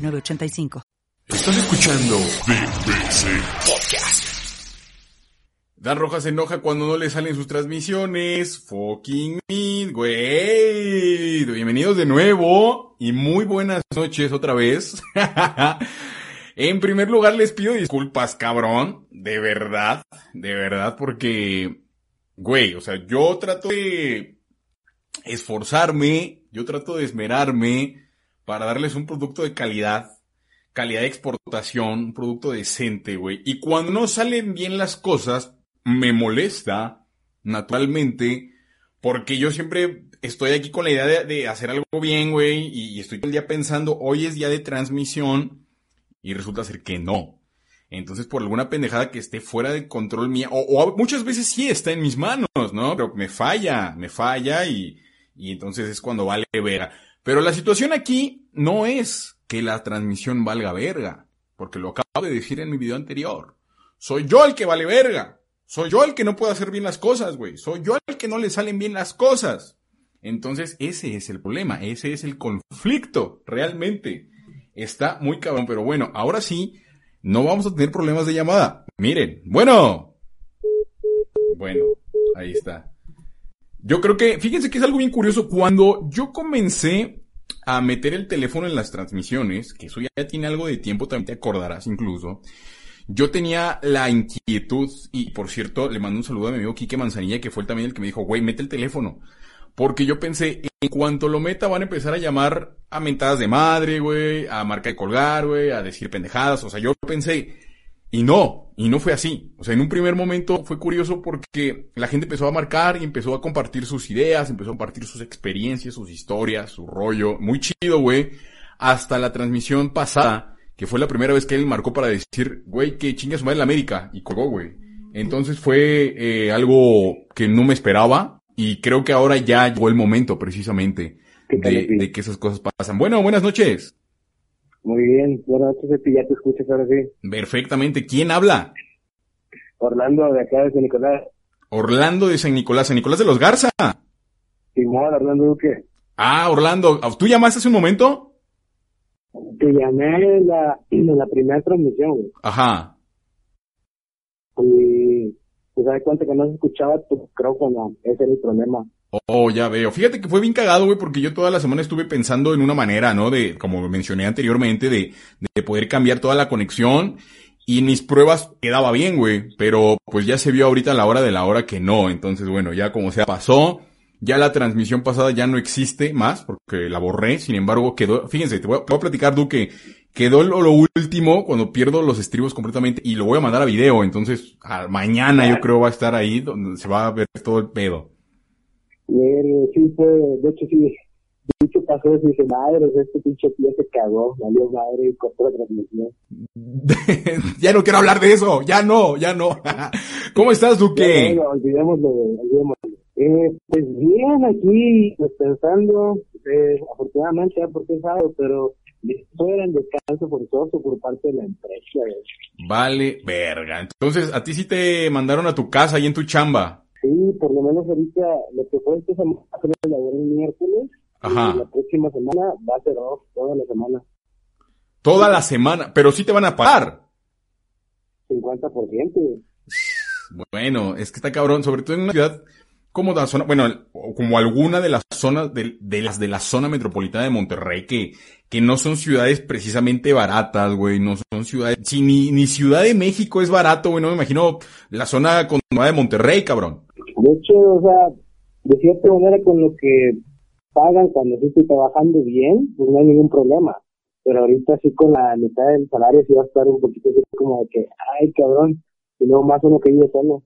985. Estás escuchando BBC Podcast. Dan Rojas se enoja cuando no le salen sus transmisiones. Fucking me, güey. Bienvenidos de nuevo y muy buenas noches otra vez. en primer lugar les pido disculpas, cabrón. De verdad, de verdad, porque, güey, o sea, yo trato de esforzarme, yo trato de esmerarme para darles un producto de calidad, calidad de exportación, un producto decente, güey. Y cuando no salen bien las cosas, me molesta, naturalmente, porque yo siempre estoy aquí con la idea de, hacer algo bien, güey, y, estoy todo el día pensando, hoy es día de transmisión, y resulta ser que no. Entonces, por alguna pendejada que esté fuera de control mía, o, muchas veces sí está en mis manos, ¿no? Pero me falla, me falla y, y entonces es cuando vale ver. Pero la situación aquí no es que la transmisión valga verga, porque lo acabo de decir en mi video anterior. Soy yo el que vale verga. Soy yo el que no puede hacer bien las cosas, güey. Soy yo el que no le salen bien las cosas. Entonces, ese es el problema, ese es el conflicto, realmente. Está muy cabrón, pero bueno, ahora sí, no vamos a tener problemas de llamada. Miren, bueno. Bueno, ahí está. Yo creo que, fíjense que es algo bien curioso. Cuando yo comencé a meter el teléfono en las transmisiones, que eso ya tiene algo de tiempo, también te acordarás incluso. Yo tenía la inquietud, y por cierto, le mando un saludo a mi amigo Quique Manzanilla, que fue también el que me dijo, güey, mete el teléfono. Porque yo pensé, en cuanto lo meta van a empezar a llamar a mentadas de madre, güey, a marca de colgar, güey, a decir pendejadas. O sea, yo pensé, y no, y no fue así. O sea, en un primer momento fue curioso porque la gente empezó a marcar y empezó a compartir sus ideas, empezó a compartir sus experiencias, sus historias, su rollo. Muy chido, güey. Hasta la transmisión pasada, que fue la primera vez que él marcó para decir, güey, que chinga su madre la América. Y colgó, güey. Entonces fue eh, algo que no me esperaba y creo que ahora ya llegó el momento precisamente de, de que esas cosas pasan. Bueno, buenas noches. Muy bien, buenas noches, ya te escuchas ahora sí. Perfectamente, ¿quién habla? Orlando de acá de San Nicolás. Orlando de San Nicolás, San Nicolás de los Garza. Simón, Orlando Duque. Ah, Orlando, ¿tú llamaste hace un momento? Te llamé en la, en la primera transmisión. Ajá. Y te das cuenta que no se escuchaba tu micrófono, ese es el problema. Oh, ya veo. Fíjate que fue bien cagado, güey, porque yo toda la semana estuve pensando en una manera, ¿no? De, como mencioné anteriormente, de, de poder cambiar toda la conexión. Y mis pruebas quedaba bien, güey. Pero pues ya se vio ahorita a la hora de la hora que no. Entonces, bueno, ya como sea pasó. Ya la transmisión pasada ya no existe más, porque la borré. Sin embargo, quedó, fíjense, te voy a, platicar, Duque. Quedó lo, lo, último cuando pierdo los estribos completamente y lo voy a mandar a video. Entonces, mañana yo creo va a estar ahí donde se va a ver todo el pedo sí fue, de hecho sí, de hecho pasó y dice, madre, este pinche tío se cagó, salió madre y cortó la transmisión. ya no quiero hablar de eso, ya no, ya no. ¿Cómo estás, Duque? No, olvidémoslo, olvidémoslo. Eh, pues bien, aquí pues, pensando, eh, afortunadamente ya porque es sábado, pero estoy en descanso forzoso por parte de la empresa. Vale, verga. Entonces, ¿a ti sí te mandaron a tu casa y en tu chamba? Sí, por lo menos ahorita lo que fue esta semana fue el miércoles. Ajá. Y la próxima semana va a ser off, toda la semana. Toda la semana, pero sí te van a pagar. 50%. Bueno, es que está cabrón, sobre todo en una ciudad como la zona, bueno, como alguna de las zonas de, de, las de la zona metropolitana de Monterrey que, que no son ciudades precisamente baratas, güey, no son ciudades, si ni, ni Ciudad de México es barato, güey, no me imagino la zona continuada de Monterrey, cabrón. De hecho, o sea, de cierta manera con lo que pagan cuando estoy trabajando bien, pues no hay ningún problema. Pero ahorita sí con la mitad del salario sí va a estar un poquito así como de que, ay cabrón, y luego más uno que vive solo.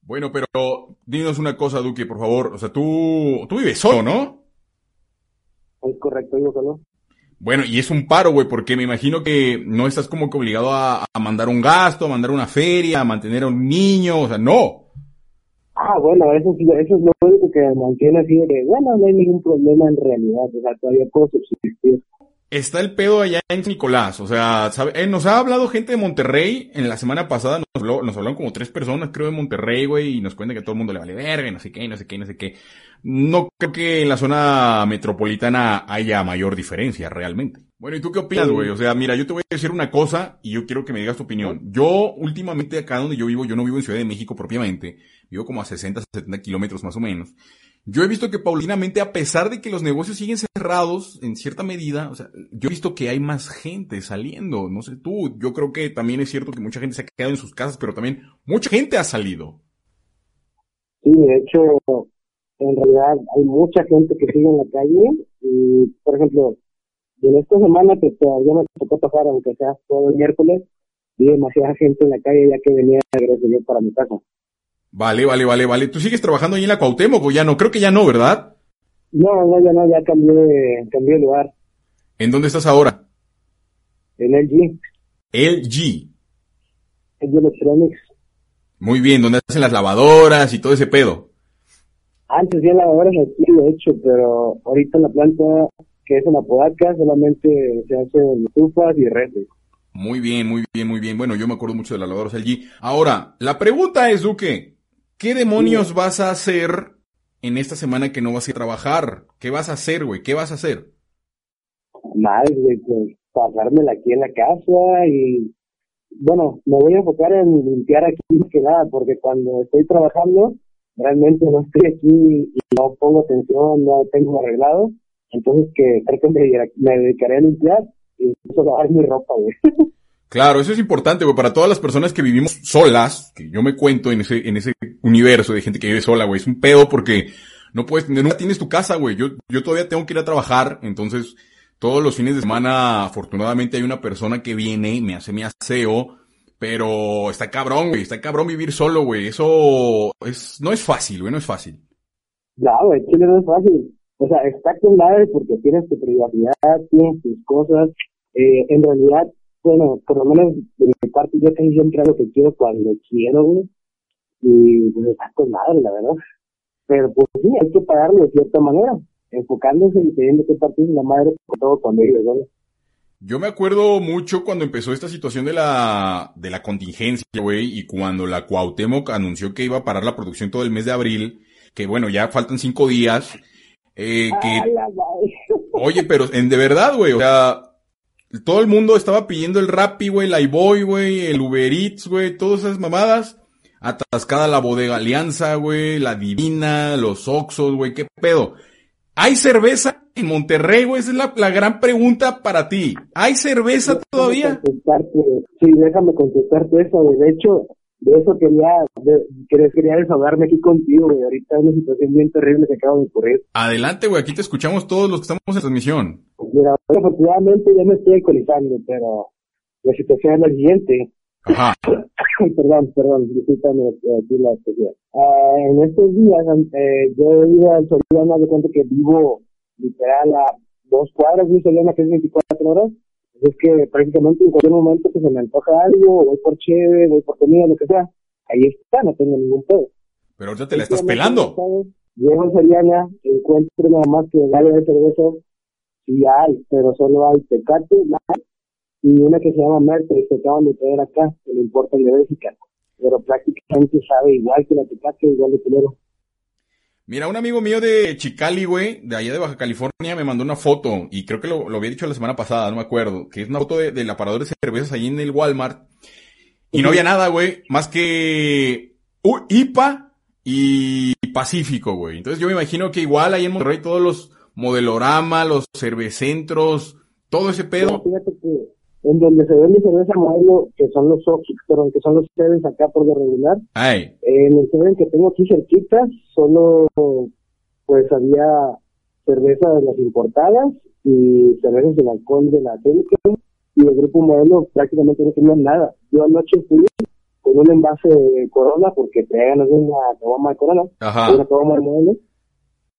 Bueno, pero dinos una cosa, Duque, por favor. O sea, tú, tú vives solo, ¿no? Es correcto, vivo solo. Bueno, y es un paro, güey, porque me imagino que no estás como que obligado a, a, mandar un gasto, a mandar una feria, a mantener a un niño, o sea, no. Ah, bueno, eso, eso es lo único que mantiene así de que, bueno, no hay ningún problema en realidad, o sea, todavía puedo subsistir. Está el pedo allá en Nicolás, o sea, ¿sabe? Eh, nos ha hablado gente de Monterrey, en la semana pasada nos, habló, nos hablaron como tres personas, creo, de Monterrey, güey, y nos cuentan que todo el mundo le vale verga, y no sé qué, y no sé qué, y no sé qué. No creo que en la zona metropolitana haya mayor diferencia, realmente. Bueno, ¿y tú qué opinas, güey? O sea, mira, yo te voy a decir una cosa y yo quiero que me digas tu opinión. Yo, últimamente, acá donde yo vivo, yo no vivo en Ciudad de México propiamente, vivo como a 60, 70 kilómetros más o menos. Yo he visto que paulinamente, a pesar de que los negocios siguen cerrados en cierta medida, o sea, yo he visto que hay más gente saliendo. No sé tú, yo creo que también es cierto que mucha gente se ha quedado en sus casas, pero también mucha gente ha salido. Sí, de hecho, en realidad hay mucha gente que sigue en la calle y, por ejemplo, en esta semana que todavía me tocó pasar, aunque sea todo el miércoles, vi demasiada gente en la calle ya que venía de regreso yo para mi casa. Vale, vale, vale, vale. ¿Tú sigues trabajando ahí en la Cuauhtémoc o ya no? Creo que ya no, ¿verdad? No, no, ya no, ya cambié de, cambié de lugar. ¿En dónde estás ahora? En LG. LG. LG Electronics. Muy bien, ¿dónde hacen las lavadoras y todo ese pedo? Antes había lavadoras aquí, de hecho, pero ahorita en la planta que es en la Podaca solamente se hacen estufas y redes. Muy bien, muy bien, muy bien. Bueno, yo me acuerdo mucho de las lavadoras LG. Ahora, la pregunta es, Duque, ¿qué demonios vas a hacer en esta semana que no vas a ir a trabajar? ¿Qué vas a hacer, güey? ¿Qué vas a hacer? Nada, güey, pues pasármela aquí en la casa y, bueno, me voy a enfocar en limpiar aquí más que nada, porque cuando estoy trabajando, realmente no estoy aquí y no pongo atención, no tengo arreglado, entonces que creo que me, dedicaré a limpiar y eso lavar mi ropa, güey. Claro, eso es importante, güey, para todas las personas que vivimos solas, que yo me cuento en ese, en ese universo de gente que vive sola, güey, es un pedo porque no puedes, nunca tienes tu casa, güey, yo, yo todavía tengo que ir a trabajar, entonces, todos los fines de semana, afortunadamente hay una persona que viene y me hace mi aseo, pero está cabrón, güey, está cabrón vivir solo, güey, eso es, no es fácil, güey, no es fácil. No, güey, Chile no es fácil. O sea, está con porque tienes tu privacidad, tienes tus cosas, eh, en realidad, bueno, por lo menos de mi parte yo casi siempre hago lo que quiero cuando quiero, güey. Y pues está con madre, la verdad. Pero pues sí, hay que pagarlo de cierta manera, enfocándose y teniendo que partir la madre por todo cuando ellos, ¿no? Yo me acuerdo mucho cuando empezó esta situación de la, de la contingencia, güey, y cuando la Cuauhtémoc anunció que iba a parar la producción todo el mes de abril, que bueno, ya faltan cinco días, eh, que, oye, pero en de verdad, güey, o sea, todo el mundo estaba pidiendo el Rappi, güey, el iBoy, güey, el Uber Eats, güey, todas esas mamadas. Atascada la bodega Alianza, güey, la Divina, los Oxos, güey, qué pedo. ¿Hay cerveza en Monterrey, güey? Esa es la, la, gran pregunta para ti. ¿Hay cerveza déjame todavía? Sí, déjame contestarte eso. De hecho, de eso quería, de, quería desahogarme aquí contigo, güey. Ahorita hay una situación bien terrible que acabo de ocurrir. Adelante, güey. Aquí te escuchamos todos los que estamos en transmisión. Mira, afortunadamente ya me estoy alcoholizando, pero la situación es la siguiente. Ajá. perdón, perdón, discúlpame aquí la situación. Uh, en estos días, eh, yo he ido al Soriana, de cuenta que vivo literal a dos cuadras de Soriana, que es 24 horas. Es que prácticamente en cualquier momento que se me antoja algo, voy por cheve, voy por comida, lo que sea, ahí está, no tengo ningún pedo. Pero ahorita te la estás pelando. Llego a Soriana, encuentro nada más que el área de cerveza, sí hay, pero solo hay Tecate, y una que se llama Merkel, que acaban de traer acá, que le importa el de Bélgica, pero prácticamente sabe igual que la Tecate, igual de culero. Mira, un amigo mío de Chicali, güey, de allá de Baja California, me mandó una foto, y creo que lo, había dicho la semana pasada, no me acuerdo, que es una foto de, del aparador de cervezas ahí en el Walmart, y no había nada, güey, más que uh, IPA y Pacífico, güey. Entonces yo me imagino que igual ahí en Monterrey todos los modelorama, los cervecentros, todo ese pedo. En donde se vende cerveza modelo, que son los Oxy, pero que son los Sevens acá por lo regular. Ay. En el Seven que tengo aquí cerquita, solo pues había cerveza de las importadas y cervezas sin alcohol de la Heineken y el grupo modelo prácticamente no tenía nada. Yo anoche fui con un envase de Corona porque te ganas una caguama de Corona, Ajá. una caguama de modelo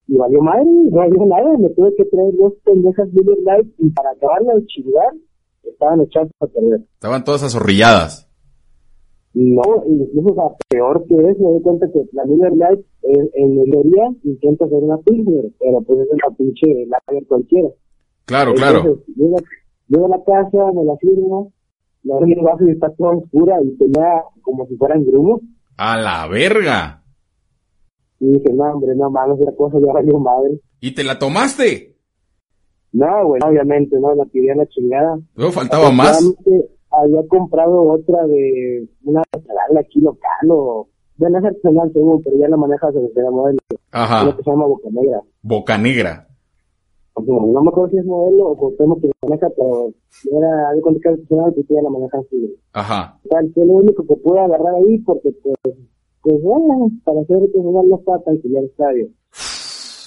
y valió madre, no había nada, me tuve que traer dos pendejas Miller Light y para acabarla de chingar, estaban echadas a perder. Estaban todas azorrilladas. No, incluso o peor que eso, me doy cuenta que la Miller Light en, en teoría intenta hacer una Pilsner, pero pues es una pinche lager cualquiera. Claro, claro. Llego, a la casa, me la firmo, la abro el vaso y está toda oscura y tenía como si fueran grumos. ¡A la verga! Y dije, no, hombre, no mames, la cosa ya valió madre. ¿Y te la tomaste? No, güey, obviamente, no, la pidí a la chingada. Luego faltaba más. Había comprado otra de una artesanal aquí local o... Bueno, es artesanal según, pero ya la maneja la modelo. Ajá. Una que se llama Boca Negra. Boca Negra. No me acuerdo si es modelo o tenemos que maneja, pero era cuenta que artesanal y ya la maneja así. Ajá. O sea, es lo único que pude agarrar ahí porque, pues, pues bueno, para hacer que no está tan el estadio.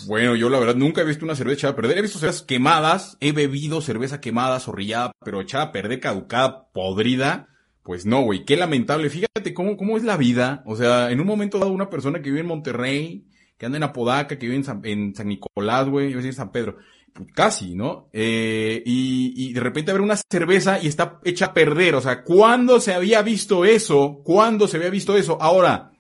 Bueno, yo la verdad nunca he visto una cerveza echada a perder. He visto cervezas quemadas, he bebido cerveza quemada, zorrillada, pero echada a perder, caducada, podrida. Pues no, güey, qué lamentable. Fíjate cómo, cómo es la vida. O sea, en un momento dado una persona que vive en Monterrey, que anda en Apodaca, que vive en San, en San Nicolás, güey, iba a decir San Pedro, pues casi, ¿no? Eh, y, y de repente haber una cerveza y está hecha a perder. O sea, ¿cuándo se había visto eso? ¿Cuándo se había visto eso? Ahora,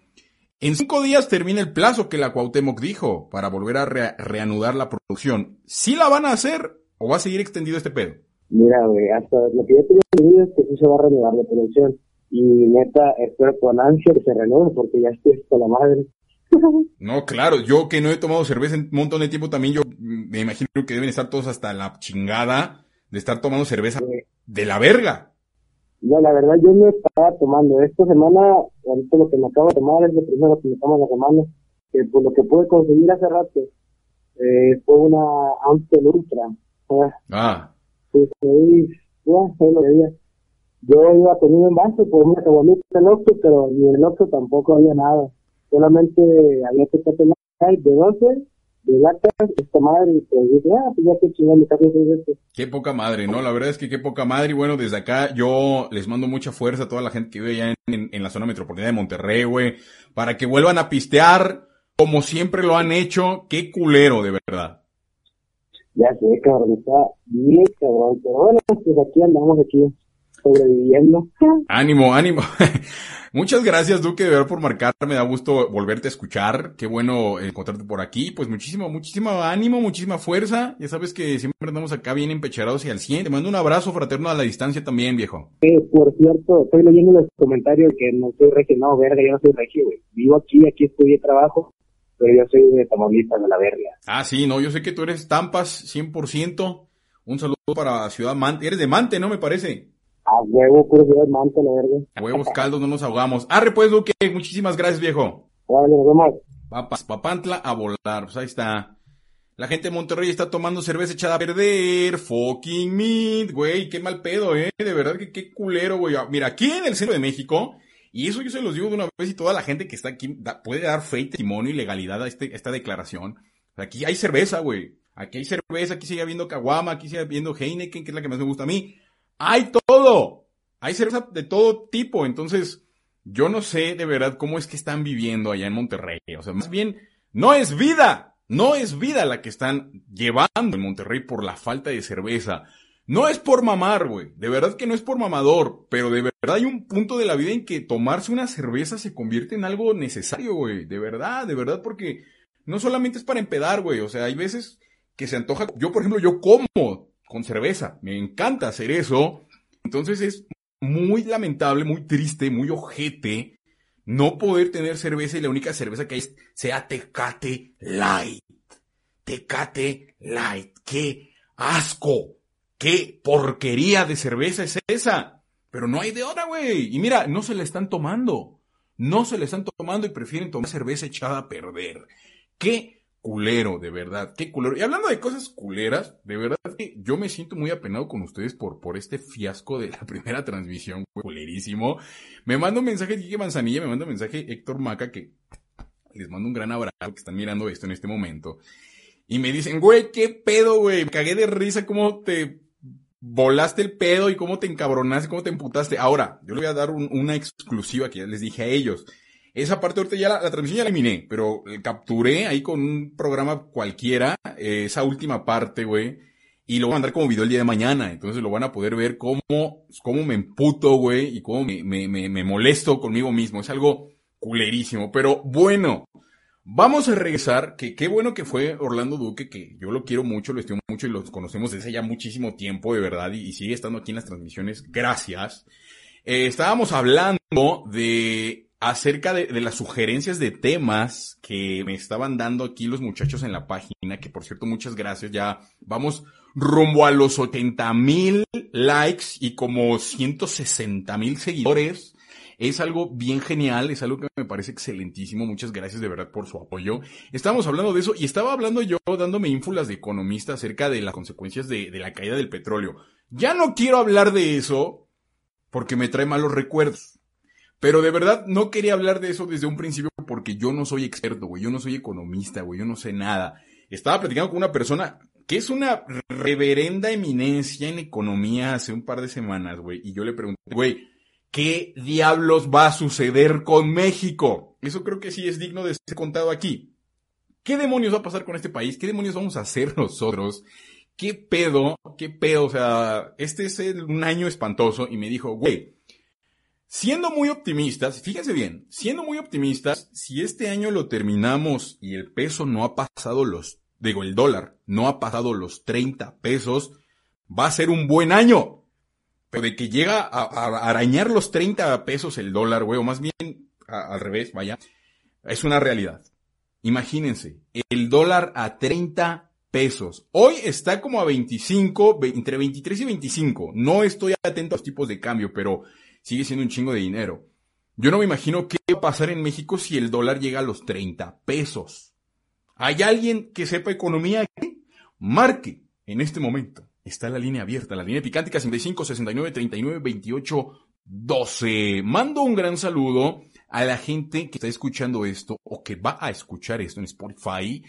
en cinco días termina el plazo que la Cuauhtémoc dijo para volver a reanudar la producción. ¿Sí la van a hacer o va a seguir extendido este pedo? Mira, güey, hasta lo que yo tengo entendido es que sí se va a reanudar la producción. Y neta, espero con ansia que se renueve porque ya estoy con la madre. No, claro, yo que no he tomado cerveza en un montón de tiempo también, yo me imagino que deben estar todos hasta la chingada de estar tomando cerveza de la verga. No, la verdad yo no estaba tomando. Esta semana, ahorita lo que me acabo de tomar es lo primero que me tomo la semana. Que por lo que pude conseguir hace rato eh, fue una Amstel Ultra. Ah. Pues ahí, bueno, lo que Yo iba a tener un vaso por una caguamita el pero ni el Oxxo tampoco había nada. Solamente había que tener de 12 de latas, esta madre, y pues dije, ah, pues ya que chingón mi. Qué poca madre, ¿no? La verdad es que qué poca madre. Y bueno, desde acá yo les mando mucha fuerza a toda la gente que vive allá en, en, la zona metropolitana de Monterrey, güey, para que vuelvan a pistear como siempre lo han hecho. Qué culero, de verdad. Ya sé, cabrón, está bien cabrón. Pero bueno, pues aquí andamos aquí sobreviviendo. Ánimo, ánimo. Muchas gracias, Duque, de verdad por marcar. Me da gusto volverte a escuchar. Qué bueno encontrarte por aquí. Pues muchísimo, muchísimo ánimo, muchísima fuerza. Ya sabes que siempre andamos acá bien empecharados y al 100. Te mando un abrazo fraterno a la distancia también, viejo. Eh, por cierto, estoy leyendo los comentarios que no soy regio. No, verga, yo no soy regio, güey. Vivo aquí, aquí estudié trabajo, pero yo soy de Tamaulipas, de la verga. Ah, sí, no, yo sé que tú eres Tampas 100%. Un saludo para Ciudad Mante. Eres de Mante, ¿no? Me parece. A huevo, puro de la verga. A huevos caldos, no nos ahogamos. Arre pues, Duque, muchísimas gracias, viejo. Vale, nos vemos. Papas, papantla a volar, pues ahí está. La gente de Monterrey está tomando cerveza echada a perder. Fucking meat, güey. Qué mal pedo, eh. De verdad que qué culero, güey. Mira, aquí en el centro de México, y eso yo se los digo de una vez y toda la gente que está aquí puede dar fe y testimonio y legalidad a, este, esta declaración. Aquí hay cerveza, güey. Aquí hay cerveza, aquí sigue habiendo caguama, aquí sigue habiendo Heineken, que es la que más me gusta a mí. Hay todo. Hay cerveza de todo tipo. Entonces, yo no sé de verdad cómo es que están viviendo allá en Monterrey. O sea, más bien, no es vida. No es vida la que están llevando en Monterrey por la falta de cerveza. No es por mamar, güey. De verdad que no es por mamador. Pero de verdad hay un punto de la vida en que tomarse una cerveza se convierte en algo necesario, güey. De verdad, de verdad, porque no solamente es para empedar, güey. O sea, hay veces que se antoja. Yo, por ejemplo, yo como con cerveza. Me encanta hacer eso. Entonces es muy lamentable, muy triste, muy ojete no poder tener cerveza y la única cerveza que hay sea Tecate Light. Tecate Light. ¡Qué asco! ¡Qué porquería de cerveza es esa! Pero no hay de otra, güey. Y mira, no se la están tomando. No se la están tomando y prefieren tomar cerveza echada a perder. ¡Qué culero, de verdad, qué culero. Y hablando de cosas culeras, de verdad que yo me siento muy apenado con ustedes por, por este fiasco de la primera transmisión, culerísimo. Me manda un mensaje Kike Manzanilla, me manda un mensaje Héctor Maca, que les mando un gran abrazo, que están mirando esto en este momento. Y me dicen, güey, qué pedo, güey, me cagué de risa cómo te volaste el pedo y cómo te encabronaste, cómo te emputaste. Ahora, yo le voy a dar una exclusiva que ya les dije a ellos. Esa parte ahorita ya la, la transmisión ya la eliminé, pero eh, capturé ahí con un programa cualquiera eh, esa última parte, güey. Y lo voy a mandar como video el día de mañana. Entonces lo van a poder ver cómo, cómo me emputo, güey, y cómo me, me, me, molesto conmigo mismo. Es algo culerísimo. Pero bueno, Vamos a regresar, que qué bueno que fue Orlando Duque, que yo lo quiero mucho, lo estimo mucho y lo conocemos desde ya muchísimo tiempo, de verdad, y, y sigue estando aquí en las transmisiones. Gracias. Eh, estábamos hablando de acerca de, las sugerencias de temas que me estaban dando aquí los muchachos en la página, que por cierto, muchas gracias. Ya vamos rumbo a los 80 mil likes y como 160 mil seguidores. Es algo bien genial, es algo que me parece excelentísimo. Muchas gracias de verdad por su apoyo. Estábamos hablando de eso y estaba hablando yo dándome ínfulas de economista acerca de las consecuencias de la caída del petróleo. Ya no quiero hablar de eso porque me trae malos recuerdos. Pero de verdad no quería hablar de eso desde un principio porque yo no soy experto, güey. Yo no soy economista, güey. Yo no sé nada. Estaba platicando con una persona que es una reverenda eminencia en economía hace un par de semanas, güey. Y yo le pregunté, güey, ¿qué diablos va a suceder con México? Eso creo que sí es digno de ser contado aquí. ¿Qué demonios va a pasar con este país? ¿Qué demonios vamos a hacer nosotros? ¿Qué pedo? ¿Qué pedo? O sea, este es un año espantoso y me dijo, güey, Siendo muy optimistas, fíjense bien, siendo muy optimistas, si este año lo terminamos y el peso no ha pasado los, digo, el dólar no ha pasado los 30 pesos, va a ser un buen año. Pero de que llega a, arañar los 30 pesos el dólar, güey, o más bien al revés, vaya, es una realidad. Imagínense, el dólar a 30 pesos. Hoy está como a 25, entre 23 y 25. No estoy atento a los tipos de cambio, pero sigue siendo un chingo de dinero. Yo no me imagino qué va a pasar en México si el dólar llega a los 30 pesos. ¿Hay alguien que sepa economía aquí? Marque en este momento. Está la línea abierta, la línea picántica 55 69 39 28 12. Mando un gran saludo a la gente que está escuchando esto o que va a escuchar esto en Spotify.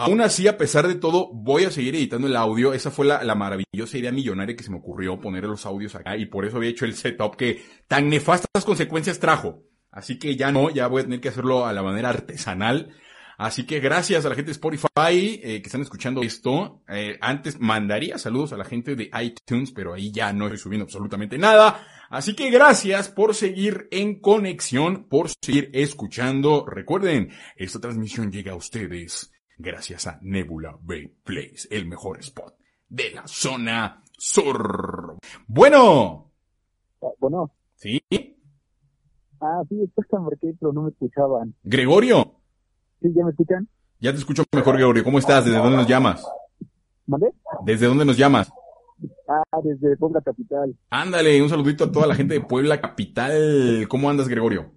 Aún así, a pesar de todo, voy a seguir editando el audio. Esa fue la, la, maravillosa idea millonaria que se me ocurrió poner los audios acá y por eso había hecho el setup que tan nefastas consecuencias trajo. Así que ya no, ya voy a tener que hacerlo a la manera artesanal. Así que gracias a la gente de Spotify eh, que están escuchando esto. Eh, antes mandaría saludos a la gente de iTunes, pero ahí ya no estoy subiendo absolutamente nada. Así que gracias por seguir en conexión, por seguir escuchando. Recuerden, esta transmisión llega a ustedes gracias a Nebula Bay Place, el mejor spot de la zona sur. Bueno. Bueno. ¿Sí? Ah, sí, te marqué, pero no me escuchaban. ¿Gregorio? ¿Sí, ya me escuchan? Ya te escucho mejor, Gregorio. ¿Cómo estás? ¿Desde dónde nos llamas? ¿Mande? ¿Desde dónde nos llamas? Ah, desde Puebla Capital. Ándale, un saludito a toda la gente de Puebla Capital. ¿Cómo andas, Gregorio?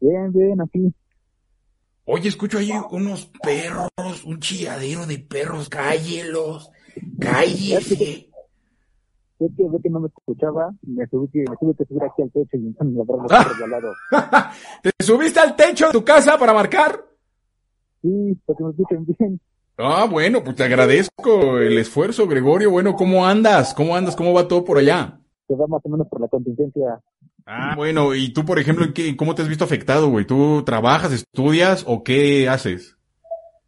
Bien, bien, aquí. Oye, escucho ahí unos perros, un chilladero de perros, cállelos, cállese. Es que, que no me escuchaba, me, subí, me tuve que subir aquí al techo y me de al lado. ¿Te subiste al techo de tu casa para marcar? Sí, para que me escuchen bien. Ah, bueno, pues te agradezco el esfuerzo, Gregorio. Bueno, ¿cómo andas? ¿Cómo andas? ¿Cómo va todo por allá? Se va más o menos por la contingencia Ah, bueno, y tú, por ejemplo, ¿qué, ¿cómo te has visto afectado, güey? ¿Tú trabajas, estudias o qué haces?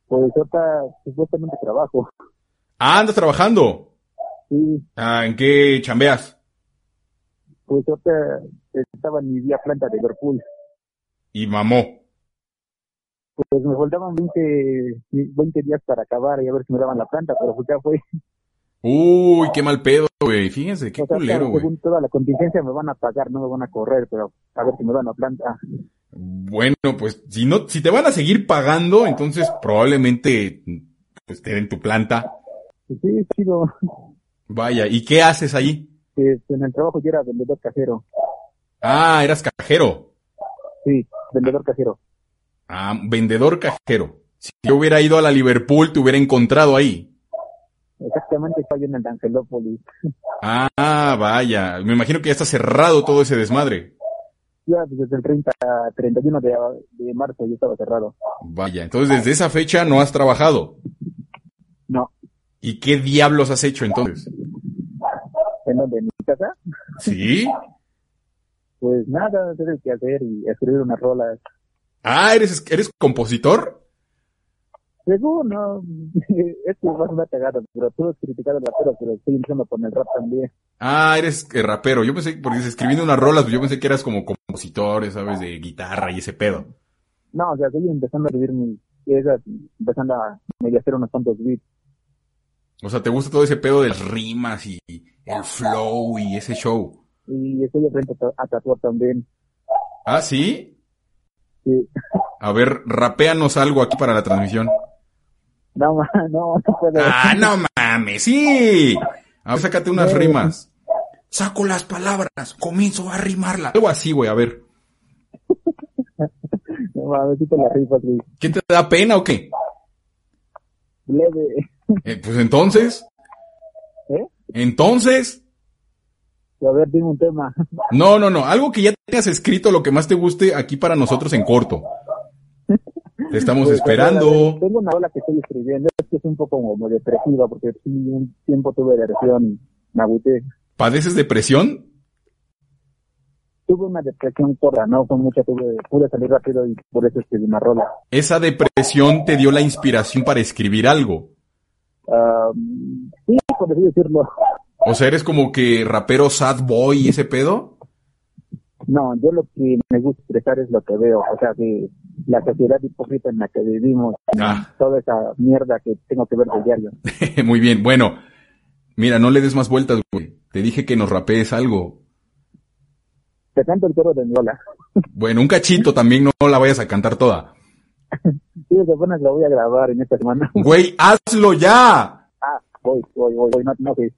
Pues ahorita supuestamente trabajo. Ah, ¿andas trabajando? Sí. Ah, ¿en qué chambeas? Pues ahorita estaba en mi vía planta de Liverpool. ¿Y mamó? Pues me faltaban 20, 20 días para acabar y a ver si me daban la planta, pero pues ya fue. Uy, qué mal pedo, güey. Fíjense, qué O sea, culero, güey. según toda la contingencia me van a pagar, no me van a correr, pero a ver si me dan la planta. Bueno, pues si no, si te van a seguir pagando, entonces probablemente pues te den tu planta. Pues sí, chido. Vaya, ¿y qué haces ahí? Pues, en el trabajo yo era vendedor casero. Ah, eras cajero. Sí, vendedor casero. Ah, vendedor cajero. Si yo hubiera ido a la Liverpool, te hubiera encontrado ahí. Exactamente, estoy en el Angelópolis. Ah, vaya. Me imagino que ya está cerrado todo ese desmadre. Ya desde el 30, 31 de, de marzo yo estaba cerrado. Vaya, entonces desde esa fecha no has trabajado. No, ¿Y qué diablos has hecho entonces? en donde en mi casa, ¿Sí? pues nada, tienes que hacer y escribir unas rolas. Ah, ¿eres, eres compositor? Según, no, esto es más una cagada, pero tú has criticado el rapero, pero estoy empezando con el rap también. Ah, eres eh, rapero. Yo pensé, porque escribiendo unas rolas, pues yo pensé que eras como compositor, ¿sabes? De guitarra y ese pedo. No, o sea, estoy empezando a vivir mi, empezando a medio hacer unos cuantos beats. O sea, ¿te gusta todo ese pedo de las rimas y el flow y ese show? Y estoy aprendiendo a tatuar también. ¿Ah, sí? Sí. A ver, rapéanos algo aquí para la transmisión. No, ma- no, no puedo. Ah, no mames, sí. A ver, sácate unas rimas. Saco las palabras, comienzo a rimarlas. Algo así, güey, a ver. No mames, sí te la rifas, güey. ¿Qué te da pena o qué? Leve. Eh, pues entonces, ¿Eh? entonces, A ver, dime un tema. no, no, no, algo que ya tengas escrito, lo que más te guste aquí para nosotros en corto. Te estamos Pues, a ver, esperando. Tengo una ola que estoy escribiendo, es que es un poco como depresiva, porque sí, un tiempo tuve depresión me agüité. ¿Padeces depresión? Tuve una depresión corta, ¿no? Con mucha, tuve, pude salir rápido y por eso escribí una rola. Esa depresión te dio la inspiración para escribir algo. Ah, sí, por así decirlo. O sea, eres como que rapero sad boy y ese pedo. No, yo lo que me gusta expresar es lo que veo, o sea, que la sociedad hipócrita en la que vivimos, Ah. toda esa mierda que tengo que ver de diario. Muy bien, bueno. Mira, no le des más vueltas, güey. Te dije que nos rapees algo. Te canto el toro de mi ola. Bueno, un cachito también, no la vayas a cantar toda. Sí, de buenas lo voy a grabar en esta semana. Güey, hazlo ya. Ah, voy, voy, voy, voy, no, no sé.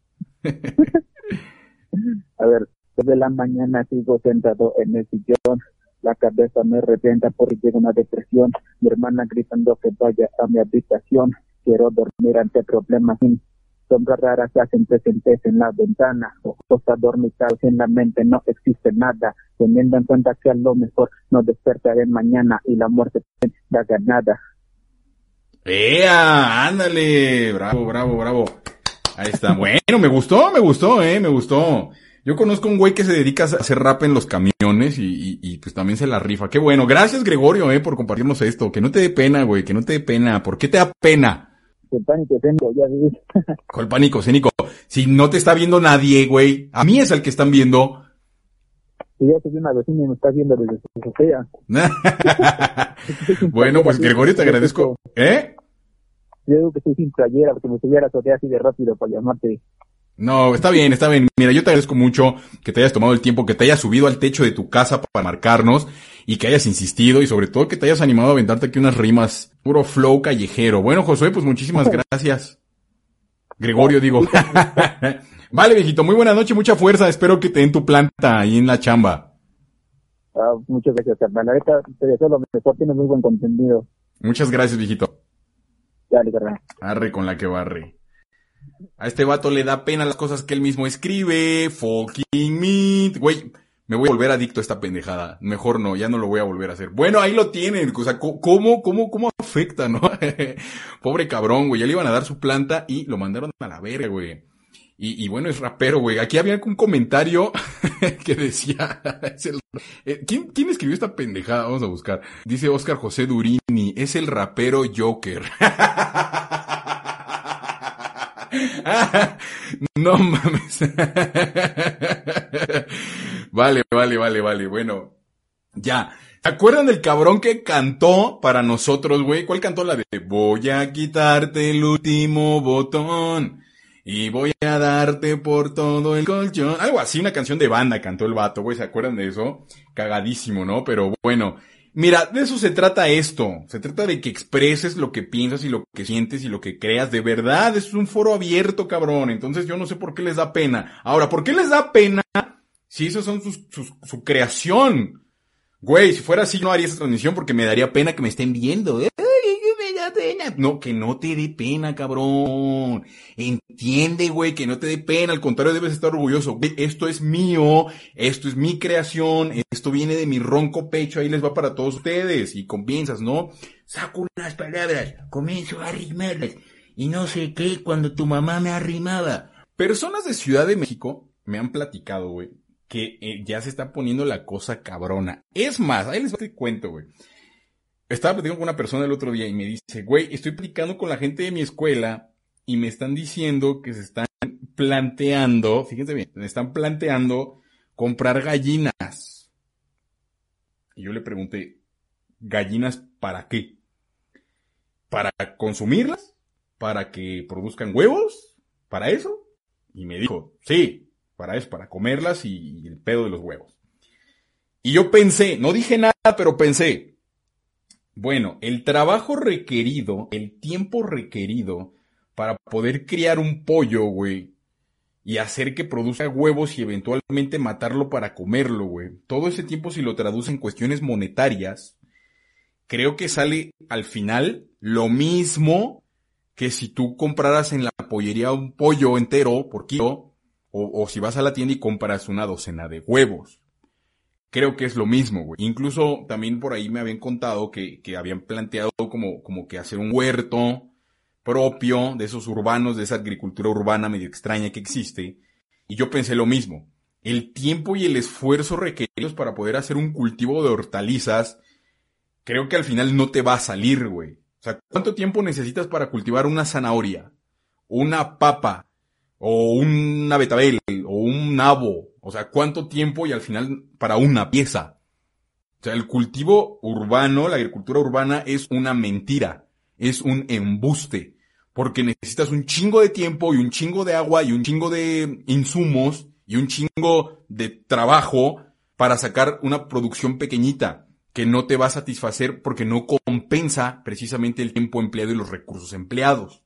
A ver, desde la mañana sigo sentado en el sillón. La cabeza me revienta porque llega una depresión. Mi hermana gritando que vaya a mi habitación. Quiero dormir ante problemas. Sombras raras se hacen presentes en la ventana. Ojos adormitados en la mente no existe nada. Teniendo en cuenta que a lo mejor no despertaré mañana y la muerte da ganada. ¡Ea! ¡Ándale! Bravo, bravo, bravo. Ahí está. Bueno, me gustó, me gustó, eh, me gustó. Yo conozco un güey que se dedica a hacer rap en los camiones y, y, y, pues también se la rifa. Qué bueno. Gracias, Gregorio, eh, por compartirnos esto. Que no te dé pena, güey, que no te dé pena. ¿Por qué te da pena? El pánico escénico, ya ves. ¿Cuál pánico escénico? Si no te está viendo nadie, güey. A mí es al que están viendo. Y ya soy una vecina y me está viendo desde su azotea. bueno, pues Gregorio, te agradezco. ¿Eh? Yo digo que estoy sin playera porque me subiera a la azotea así de rápido para llamarte. No, está bien, está bien. Mira, yo te agradezco mucho que te hayas tomado el tiempo, que te hayas subido al techo de tu casa para marcarnos y que hayas insistido y sobre todo que te hayas animado a aventarte aquí unas rimas. Puro flow callejero. Bueno, Josué, pues muchísimas gracias. Gregorio, digo. vale, viejito, muy buena noche, mucha fuerza. Espero que te den tu planta ahí en la chamba. Ah, muchas gracias. La neta, te deseo lo mejor, tienes muy buen contenido. Muchas gracias, viejito. Dale. Arre con la que barre. A este vato le da pena las cosas que él mismo escribe. Fucking meat. Güey, me voy a volver adicto a esta pendejada. Mejor no, ya no lo voy a volver a hacer. Bueno, ahí lo tienen. O sea, ¿cómo, cómo, cómo afecta, no? Pobre cabrón, güey. Ya le iban a dar su planta y lo mandaron a la verga, güey. Y, y bueno, es rapero, güey. Aquí había un comentario que decía... es el- eh, ¿quién, ¿Quién escribió esta pendejada? Vamos a buscar. Dice Oscar José Durini. Es el rapero Joker. no mames. vale, vale, vale, vale. Bueno, ya. ¿Se acuerdan del cabrón que cantó para nosotros, güey? ¿Cuál cantó la de Voy a quitarte el último botón? Y voy a darte por todo el colchón. Algo así, una canción de banda cantó el vato, güey. ¿Se acuerdan de eso? Cagadísimo, ¿no? Pero bueno. Mira, de eso se trata esto. Se trata de que expreses lo que piensas y lo que sientes y lo que creas. De verdad, es un foro abierto, cabrón. Entonces yo no sé por qué les da pena. Ahora, ¿por qué les da pena si esos son sus, sus- su creación? Güey, si fuera así no haría esa transmisión porque me daría pena que me estén viendo. ¿eh? No, que no te dé pena, cabrón. Entiende, güey, que no te dé pena. Al contrario, debes estar orgulloso. Esto es mío. Esto es mi creación. Esto viene de mi ronco pecho. Ahí les va para todos ustedes. Y comienzas, ¿no? Saco unas palabras. Comienzo a rimarlas. Y no sé qué cuando tu mamá me arrimaba. Personas de Ciudad de México me han platicado, güey, que eh, ya se está poniendo la cosa cabrona. Es más, ahí les doy cuento, güey. Estaba platicando con una persona el otro día y me dice, güey, estoy platicando con la gente de mi escuela y me están diciendo que se están planteando, fíjense bien, me están planteando comprar gallinas. Y yo le pregunté, ¿gallinas para qué? ¿Para consumirlas? ¿Para que produzcan huevos? ¿Para eso? Y me dijo, sí, para eso, para comerlas y, el pedo de los huevos. Y yo pensé, no dije nada, pero pensé, bueno, el trabajo requerido, el tiempo requerido para poder criar un pollo, güey, y hacer que produzca huevos y eventualmente matarlo para comerlo, güey. Todo ese tiempo si lo traduce en cuestiones monetarias, creo que sale al final lo mismo que si tú compraras en la pollería un pollo entero por kilo, o, si vas a la tienda y compras una docena de huevos. Creo que es lo mismo, güey. Incluso también por ahí me habían contado que, que habían planteado como, como que hacer un huerto propio de esos urbanos, de esa agricultura urbana medio extraña que existe. Y yo pensé lo mismo. El tiempo y el esfuerzo requeridos para poder hacer un cultivo de hortalizas, creo que al final no te va a salir, güey. O sea, ¿cuánto tiempo necesitas para cultivar una zanahoria, una papa, o una betabel, o un nabo? O sea, ¿cuánto tiempo y al final para una pieza? O sea, el cultivo urbano, la agricultura urbana es una mentira, es un embuste, porque necesitas un chingo de tiempo y un chingo de agua y un chingo de insumos y un chingo de trabajo para sacar una producción pequeñita que no te va a satisfacer porque no compensa precisamente el tiempo empleado y los recursos empleados.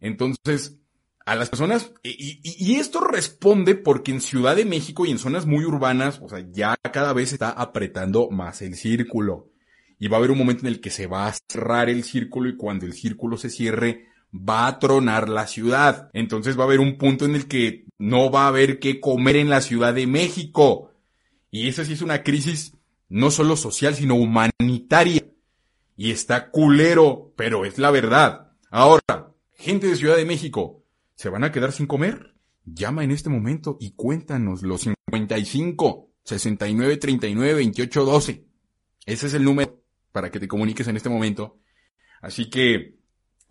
Entonces, a las personas, y, esto responde porque en Ciudad de México y en zonas muy urbanas, o sea, ya cada vez está apretando más el círculo. Y va a haber un momento en el que se va a cerrar el círculo y cuando el círculo se cierre, va a tronar la ciudad. Entonces va a haber un punto en el que no va a haber qué comer en la Ciudad de México. Y esa sí es una crisis no solo social, sino humanitaria. Y está culero, pero es la verdad. Ahora, gente de Ciudad de México, ¿se van a quedar sin comer? Llama en este momento y cuéntanos los 55 69 39 28 12. Ese es el número para que te comuniques en este momento. Así que,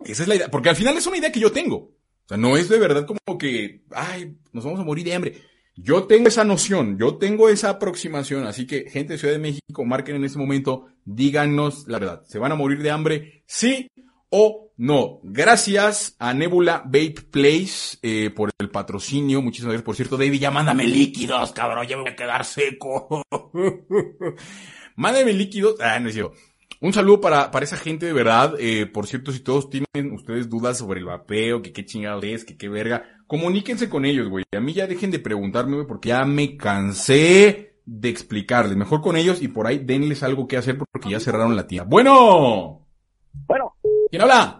esa es la idea, porque al final es una idea que yo tengo. O sea, no es de verdad como que, ay, nos vamos a morir de hambre. Yo tengo esa noción, yo tengo esa aproximación, así que gente de Ciudad de México, marquen en este momento, díganos la verdad. ¿Se van a morir de hambre? ¿Sí o no? Gracias a Nebula Vape Place eh, por el patrocinio. Muchísimas gracias. Por cierto, David, ya mándame líquidos, cabrón, ya me voy a quedar seco. mándame líquidos. Ah, no es cierto. Un saludo para, para esa gente de verdad. Eh, por cierto, si todos tienen ustedes dudas sobre el vapeo, que qué chingado es, que qué verga, comuníquense con ellos, güey. A mí ya dejen de preguntarme, güey, porque ya me cansé de explicarles. Mejor con ellos y por ahí denles algo que hacer porque ya cerraron la tienda. Bueno. Bueno. ¿Quién habla?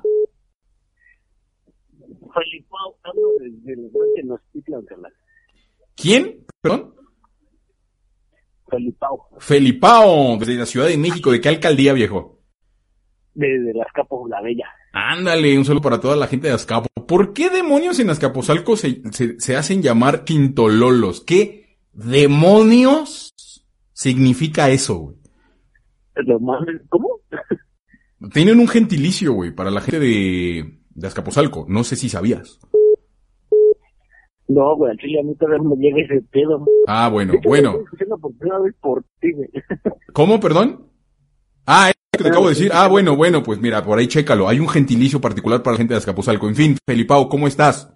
¿Quién? ¿Perdón? Felipao. Felipao, desde la Ciudad de México. ¿De qué alcaldía, viejo? Desde las Capos La Bella. Ándale, un saludo para toda la gente de Azcapo. ¿Por qué demonios en Azcapotzalco se, se, hacen llamar quintololos? ¿Qué demonios significa eso, güey? ¿Cómo? Tienen un gentilicio, güey, para la gente de, de Azcapotzalco. No sé si sabías. No, güey, a mí todavía me llega ese pedo. Ah, bueno, bueno. ¿Cómo, perdón? Ah, es lo que te acabo de decir. Ah, bueno, bueno, pues mira, por ahí chécalo. Hay un gentilicio particular para la gente de Azcapotzalco. En fin, Felipao, ¿cómo estás?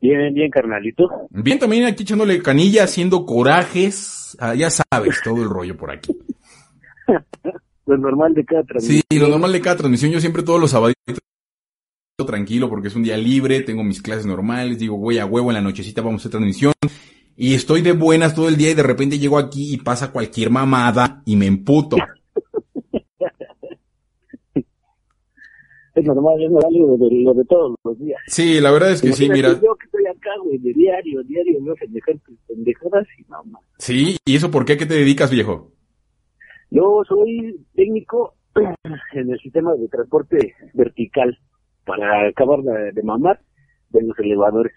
Bien, bien, carnalito. Bien, también aquí echándole canilla, haciendo corajes. Ah, ya sabes, todo el rollo por aquí. lo normal de cada transmisión. Sí, lo normal de cada transmisión. Yo siempre todos los sábados tranquilo porque es un día libre, tengo mis clases normales, digo, voy a huevo en la nochecita, vamos a hacer transmisión. Y estoy de buenas todo el día y de repente llego aquí y pasa cualquier mamada y me emputo. Es normal, es normal lo de, lo de todos los días. Sí, la verdad es que sí, mira. Yo que estoy acá, güey, de diario, diario, no pendejadas y nada Sí, ¿y eso por qué? ¿A qué te dedicas, viejo? Yo soy técnico en el sistema de transporte vertical para acabar de, mamar de los elevadores.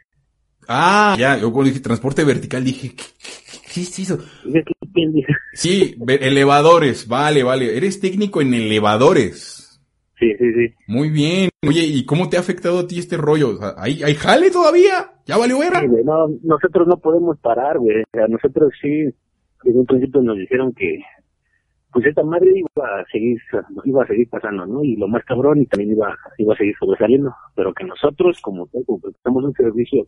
Ah, ya, yo cuando dije transporte vertical dije, ¿Qué? Dije, ¿qué pendeja? Sí, elevadores, vale, vale. Eres técnico en elevadores. Sí, sí, sí. Muy bien. Oye, ¿y cómo te ha afectado a ti este rollo? ¿Hay, hay jale todavía? ¿Ya valió Sí, era? güey, no, nosotros no podemos parar, güey. O sea, nosotros sí, desde un principio nos dijeron que, pues esta madre iba a seguir, iba a seguir pasando, ¿no? Y lo más cabrón, y también iba, iba a seguir sobresaliendo. Pero que nosotros, como tal, como prestamos un servicio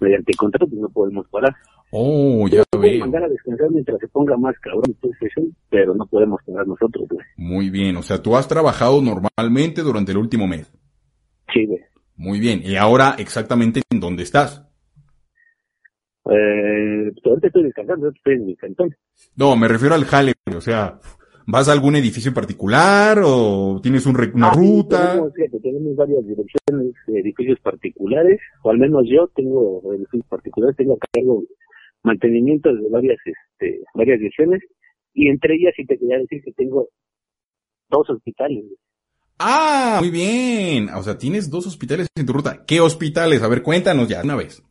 mediante contrato, pues no podemos parar. Oh, ya veo. mandar a descansar mientras se ponga más cabrón, eso, pero no podemos parar nosotros, güey. Muy bien. O sea, tú has trabajado normalmente durante el último mes. Sí, güey. Muy bien. ¿Y ahora exactamente en dónde estás? Eh, pues ahorita estoy descansando, estoy en mi cantón. No, me refiero al jale. O sea, ¿vas a algún edificio en particular o tienes un una Ah, sí, ruta? Tenemos, tenemos varias direcciones edificios particulares, o al menos yo tengo edificios particulares, tengo a cargo mantenimiento de varias, este, varias direcciones, y entre ellas sí te quería decir que tengo dos hospitales. Ah, muy bien. O sea, tienes dos hospitales en tu ruta. ¿Qué hospitales? A ver, cuéntanos ya una vez.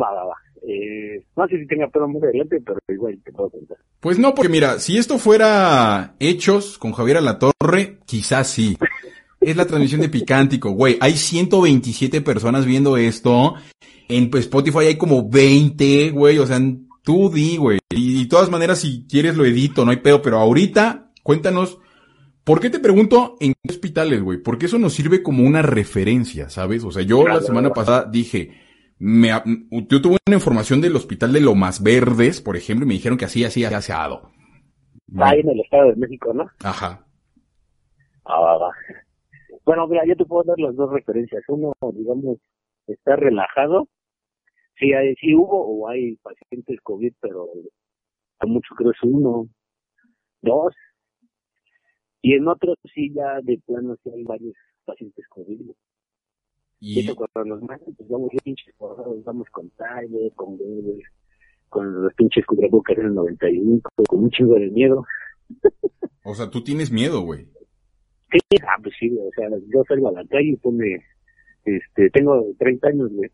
Va, va, va. Eh, no sé si tenga pero más adelante, pero igual te puedo contar. Pues no, porque mira, si esto fuera hechos con Javier Alatorre, quizás sí. Es la transmisión de Picántico, güey. Hay 127 personas viendo esto. En pues, Spotify hay como 20, güey. O sea, tú di, güey. Y de todas maneras, si quieres lo edito, no hay pedo. Pero ahorita, cuéntanos, ¿por qué te pregunto en qué hospitales, güey? Porque eso nos sirve como una referencia, ¿sabes? O sea, yo la semana pasada dije, me, yo tuve una información del hospital de Lomas Verdes, por ejemplo, y me dijeron que así, así, así, asado. Ahí en el Estado de México, ¿no? Ajá. Ah. Bueno, mira, yo te puedo dar las dos referencias. Uno, digamos, está relajado. Sí, hay, sí hubo o hay pacientes COVID, pero a mucho creo es uno, dos. Y en otros sí ya de plano sí hay varios pacientes COVID. Y, hecho, cuando nos mandan, pues vamos pinches forrados, vamos con talle, con con los pinches cubrebocas en el 91, con un chingo de miedo. o sea, tú tienes miedo, güey. Sí, ah, pues sí, o sea, yo salgo a la calle y pone, este, tengo 30 años, güey.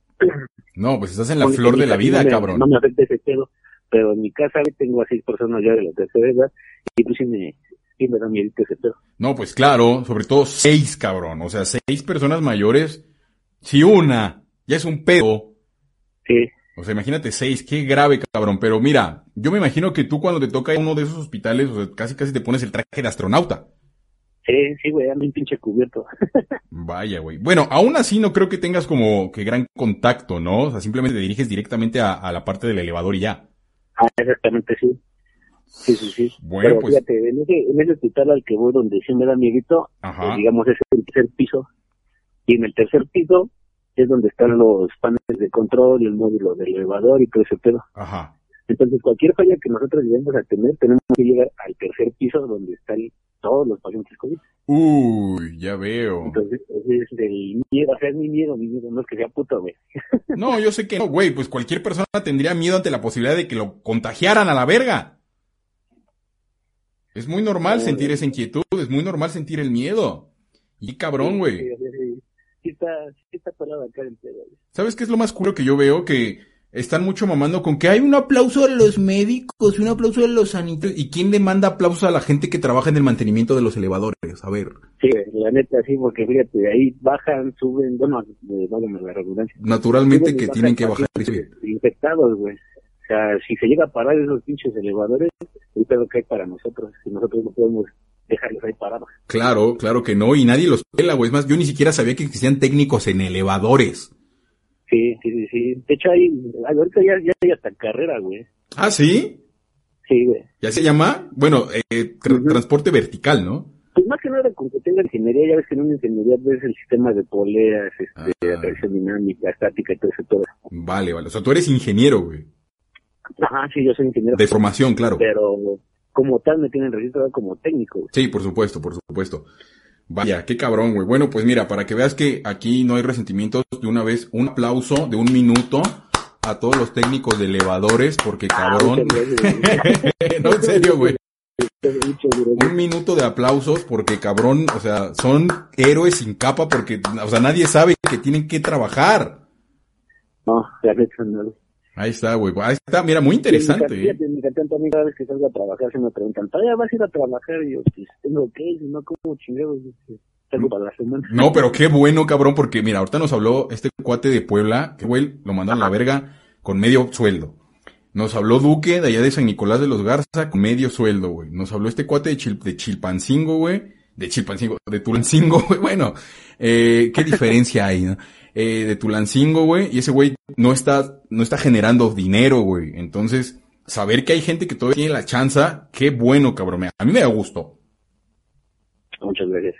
No, pues estás en la Ponle que flor de la vida, me- cabrón. No me afecta ese pedo, pero en mi casa tengo a seis personas ya de la tercera edad y pues sí me, sí me da miedo ese pedo. No, pues claro, sobre todo seis, cabrón. O sea, seis personas mayores. Si una ya es un pedo. Sí, O sea, imagínate seis, qué grave, cabrón. Pero mira, yo me imagino que tú cuando te toca uno de esos hospitales, o sea, casi casi te pones el traje de astronauta. sí, sí, güey, ando un pinche cubierto. Vaya, güey. Bueno, aún así no creo que tengas como que gran contacto, ¿no? O sea, simplemente te diriges directamente a, a la parte del elevador y ya. ah, exactamente, sí. Sí, sí, sí. Bueno, pero pues- fíjate, en ese, en ese hospital al que voy donde sí me da miedito, Ajá. pues, digamos es el tercer piso. Y en el tercer piso es donde están los paneles de control el módulo del elevador y todo ese pedo. Ajá. Entonces, cualquier falla que nosotros lleguemos a tener, tenemos que llegar al tercer piso donde están todos los pacientes COVID. Uy, ya veo. Entonces, ese es el miedo, o sea, es mi miedo, mi miedo, no es que sea puto, güey. No, yo sé que no, güey, pues cualquier persona tendría miedo ante la posibilidad de que lo contagiaran a la verga. Es muy normal No, sentir güey. esa inquietud, es muy normal sentir el miedo. Y cabrón, Sí, güey. sí, sí, sí está, está parado acá güey. ¿Sabes qué es lo más culo que yo veo? Que están mucho mamando con que hay un aplauso de los médicos y un aplauso de los sanitarios. ¿Y quién le manda aplausos a la gente que trabaja en el mantenimiento de los elevadores? A ver, Sí, la neta, sí, porque fíjate, ahí bajan, suben, bueno, eh, válgame la redundancia. naturalmente que tienen que bajar y subir. pacientes Infectados, güey. O sea, si se llega a parar esos pinches elevadores, el pedo que hay para nosotros, si nosotros no podemos dejarlos ahí parados. Claro, claro que no, y nadie los pela, güey. Es más, yo ni siquiera sabía que existían técnicos en elevadores. Sí, sí, sí, sí. De hecho, hay, ahorita ya, ya hay hasta carrera, güey. ¿Ah, sí? Sí, güey. ¿Ya se llama? Bueno, eh, tra- transporte vertical, ¿no? Pues más que nada con que tenga ingeniería, ya ves que en una ingeniería ves el sistema de poleas, este, Ah. atracción dinámica, estática y todo eso, todo. Vale, vale. O sea, tú eres ingeniero, güey. Ajá, sí, yo soy ingeniero. De formación, claro. Pero como tal me tienen registrado como técnico, güey. Sí, por supuesto, por supuesto. Vaya, qué cabrón, güey. Bueno, pues mira, para que veas que aquí no hay resentimientos, de una vez, un aplauso de un minuto a todos los técnicos de elevadores, porque cabrón. Ah, gracias, no, en serio, güey. Un minuto de aplausos porque cabrón, o sea, son héroes sin capa porque, o sea, nadie sabe que tienen que trabajar. No, la neta no. Ahí está, güey. Ahí está, mira, muy interesante. Mi cartilla, mi cartilla también cada vez que salgo a trabajar se me preguntan, ¿todavía vas a ir a trabajar? Y yo, pues, tengo que ir, si no, como chingados, tengo para la semana. No, pero qué bueno, cabrón, porque mira, ahorita nos habló este cuate de Puebla, que güey, lo mandaron a la verga con medio sueldo. Nos habló Duque de allá de San Nicolás de los Garza con medio sueldo, güey. Nos habló este cuate de, Chil de Chilpancingo, güey. De Chilpancingo, de Tulancingo, güey. Bueno, eh, qué diferencia hay, ¿no? Eh, de Tulancingo, güey. Y ese güey no está, no está generando dinero, güey. Entonces, saber que hay gente que todavía tiene la chanza, qué bueno, cabrón. A mí me da gusto. Muchas gracias.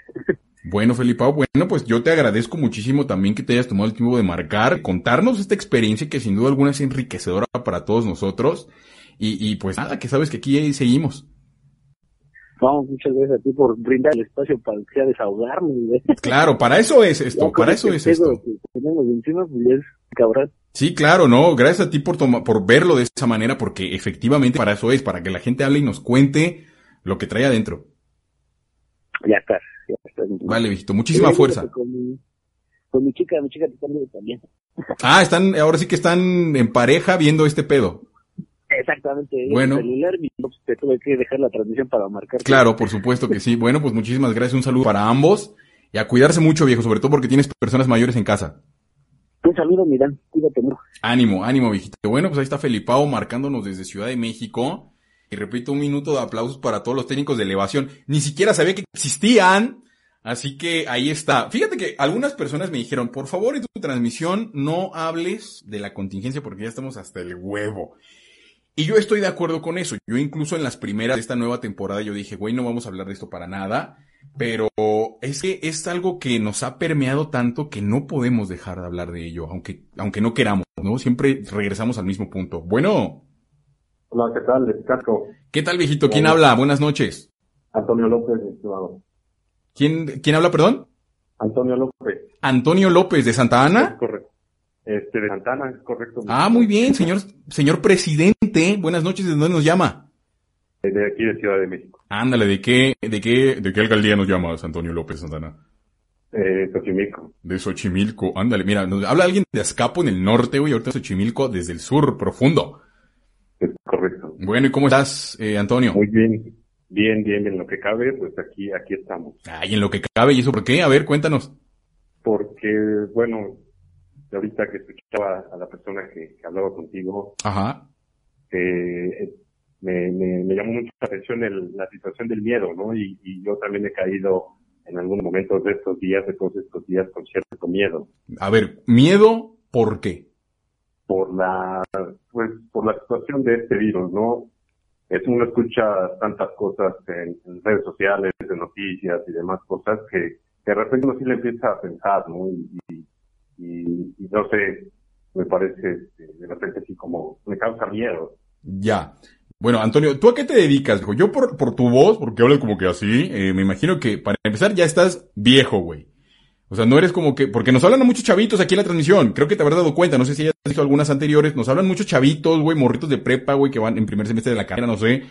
Bueno, Felipao, bueno, pues yo te agradezco muchísimo también que te hayas tomado el tiempo de marcar, contarnos esta experiencia que sin duda alguna es enriquecedora para todos nosotros. Y, y pues nada, que sabes que aquí seguimos. Vamos, muchas gracias a ti por brindar el espacio para que sea desahogarme. Claro, para eso es esto, para eso es esto. tenemos encima, pues cabrón. Sí, claro, no, gracias a ti por por verlo de esa manera, porque efectivamente para eso es, para que la gente hable y nos cuente lo que trae adentro. Ya está. Vale, viejito, muchísima fuerza. Con mi, con mi chica, mi chica también. Ah, están, ahora sí que están en pareja viendo este pedo. Exactamente. Bueno. Celular, te tuve que dejar la transmisión para marcar. Claro, por supuesto que sí. Bueno, pues muchísimas gracias. Un saludo para ambos. Y a cuidarse mucho, viejo, sobre todo porque tienes personas mayores en casa. Un saludo, Mirán. Cuídate mucho. Ánimo, ánimo, viejito. Bueno, pues ahí está Felipao marcándonos desde Ciudad de México. Y repito, un minuto de aplausos para todos los técnicos de elevación. Ni siquiera sabía que existían. Así que ahí está. Fíjate que algunas personas me dijeron, por favor, en tu transmisión no hables de la contingencia porque ya estamos hasta el huevo. Y yo estoy de acuerdo con eso. Yo incluso en las primeras de esta nueva temporada yo dije, güey, no vamos a hablar de esto para nada. Pero es que es algo que nos ha permeado tanto que no podemos dejar de hablar de ello, aunque, aunque no queramos, ¿no? Siempre regresamos al mismo punto. Bueno. Hola, ¿qué tal? Casco. ¿Qué tal, viejito? ¿Quién habla? Buenas noches. Antonio López, estimado. ¿Quién, quién habla, perdón? Antonio López. Antonio López, ¿de Santa Ana? correcto. Este, de Santa Ana, es correcto. Ah, muy bien, señor, señor presidente. Buenas noches, ¿de dónde nos llama? De aquí de Ciudad de México. Ándale, ¿de qué, de qué, de qué alcaldía nos llamas, Antonio López Santana? Eh, Xochimilco. De Xochimilco, ándale, mira, nos habla alguien de Azcapo en el norte, güey, ahorita Xochimilco desde el sur profundo. Es correcto. Bueno, ¿y cómo estás, eh, Antonio? Muy bien. Bien, bien, en lo que cabe, pues aquí, aquí estamos. Ay, en lo que cabe, ¿y eso por qué? A ver, cuéntanos. Porque, bueno, ahorita que escuchaba a la persona que, hablaba contigo, Ajá. Eh, me, me, llamó mucho la atención el, la situación del miedo, ¿no? Y, y yo también he caído en algunos momentos de estos días, de todos estos días, con cierto miedo. A ver, ¿miedo por qué? Por la, pues, por la situación de este virus, ¿no? Es uno escucha tantas cosas en, redes sociales, en noticias y demás cosas que, de repente uno sí le empieza a pensar, ¿no? Y, y, y no sé, me parece este, de repente así como me causa miedo. Ya. Bueno, Antonio, ¿tú a qué te dedicas? Yo por, por tu voz, porque hablas como que así, eh, me imagino que para empezar ya estás viejo, güey. O sea, no eres como que, porque nos hablan a muchos chavitos aquí en la transmisión. Creo que te habrás dado cuenta, no sé si ya has visto algunas anteriores. Nos hablan muchos chavitos, güey, morritos de prepa, güey, que van en primer semestre de la carrera, no sé.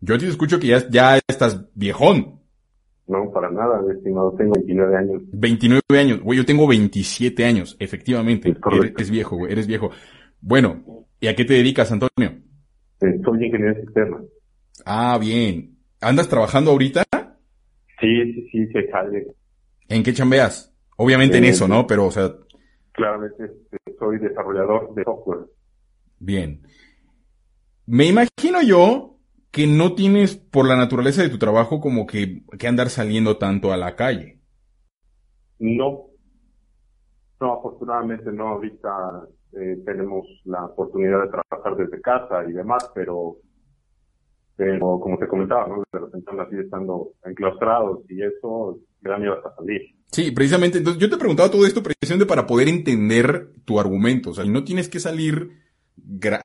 Yo a ti te escucho que ya, ya estás viejón. No, para nada, estimado. Tengo 29 años. 29 años. Güey, yo tengo 27 años, efectivamente. Es, eres, viejo, güey, eres viejo. Bueno, ¿y a qué te dedicas, Antonio? Eh, soy ingeniero de sistemas. Ah, bien. ¿Andas trabajando ahorita? Sí, sí, sí, se sale. ¿En qué chambeas? Obviamente en eso, ¿no? Pero, o sea... Claramente este, soy desarrollador de software. Bien. Me imagino yo que no tienes, por la naturaleza de tu trabajo, como que, que andar saliendo tanto a la calle. No. No, afortunadamente no. Ahorita eh, tenemos la oportunidad de trabajar desde casa y demás, pero pero como te comentaba, ¿no? De repente así estando enclaustrados y eso, gran miedo a salir. Sí, precisamente, entonces yo te preguntaba todo esto precisamente para poder entender tu argumento, o sea, no tienes que salir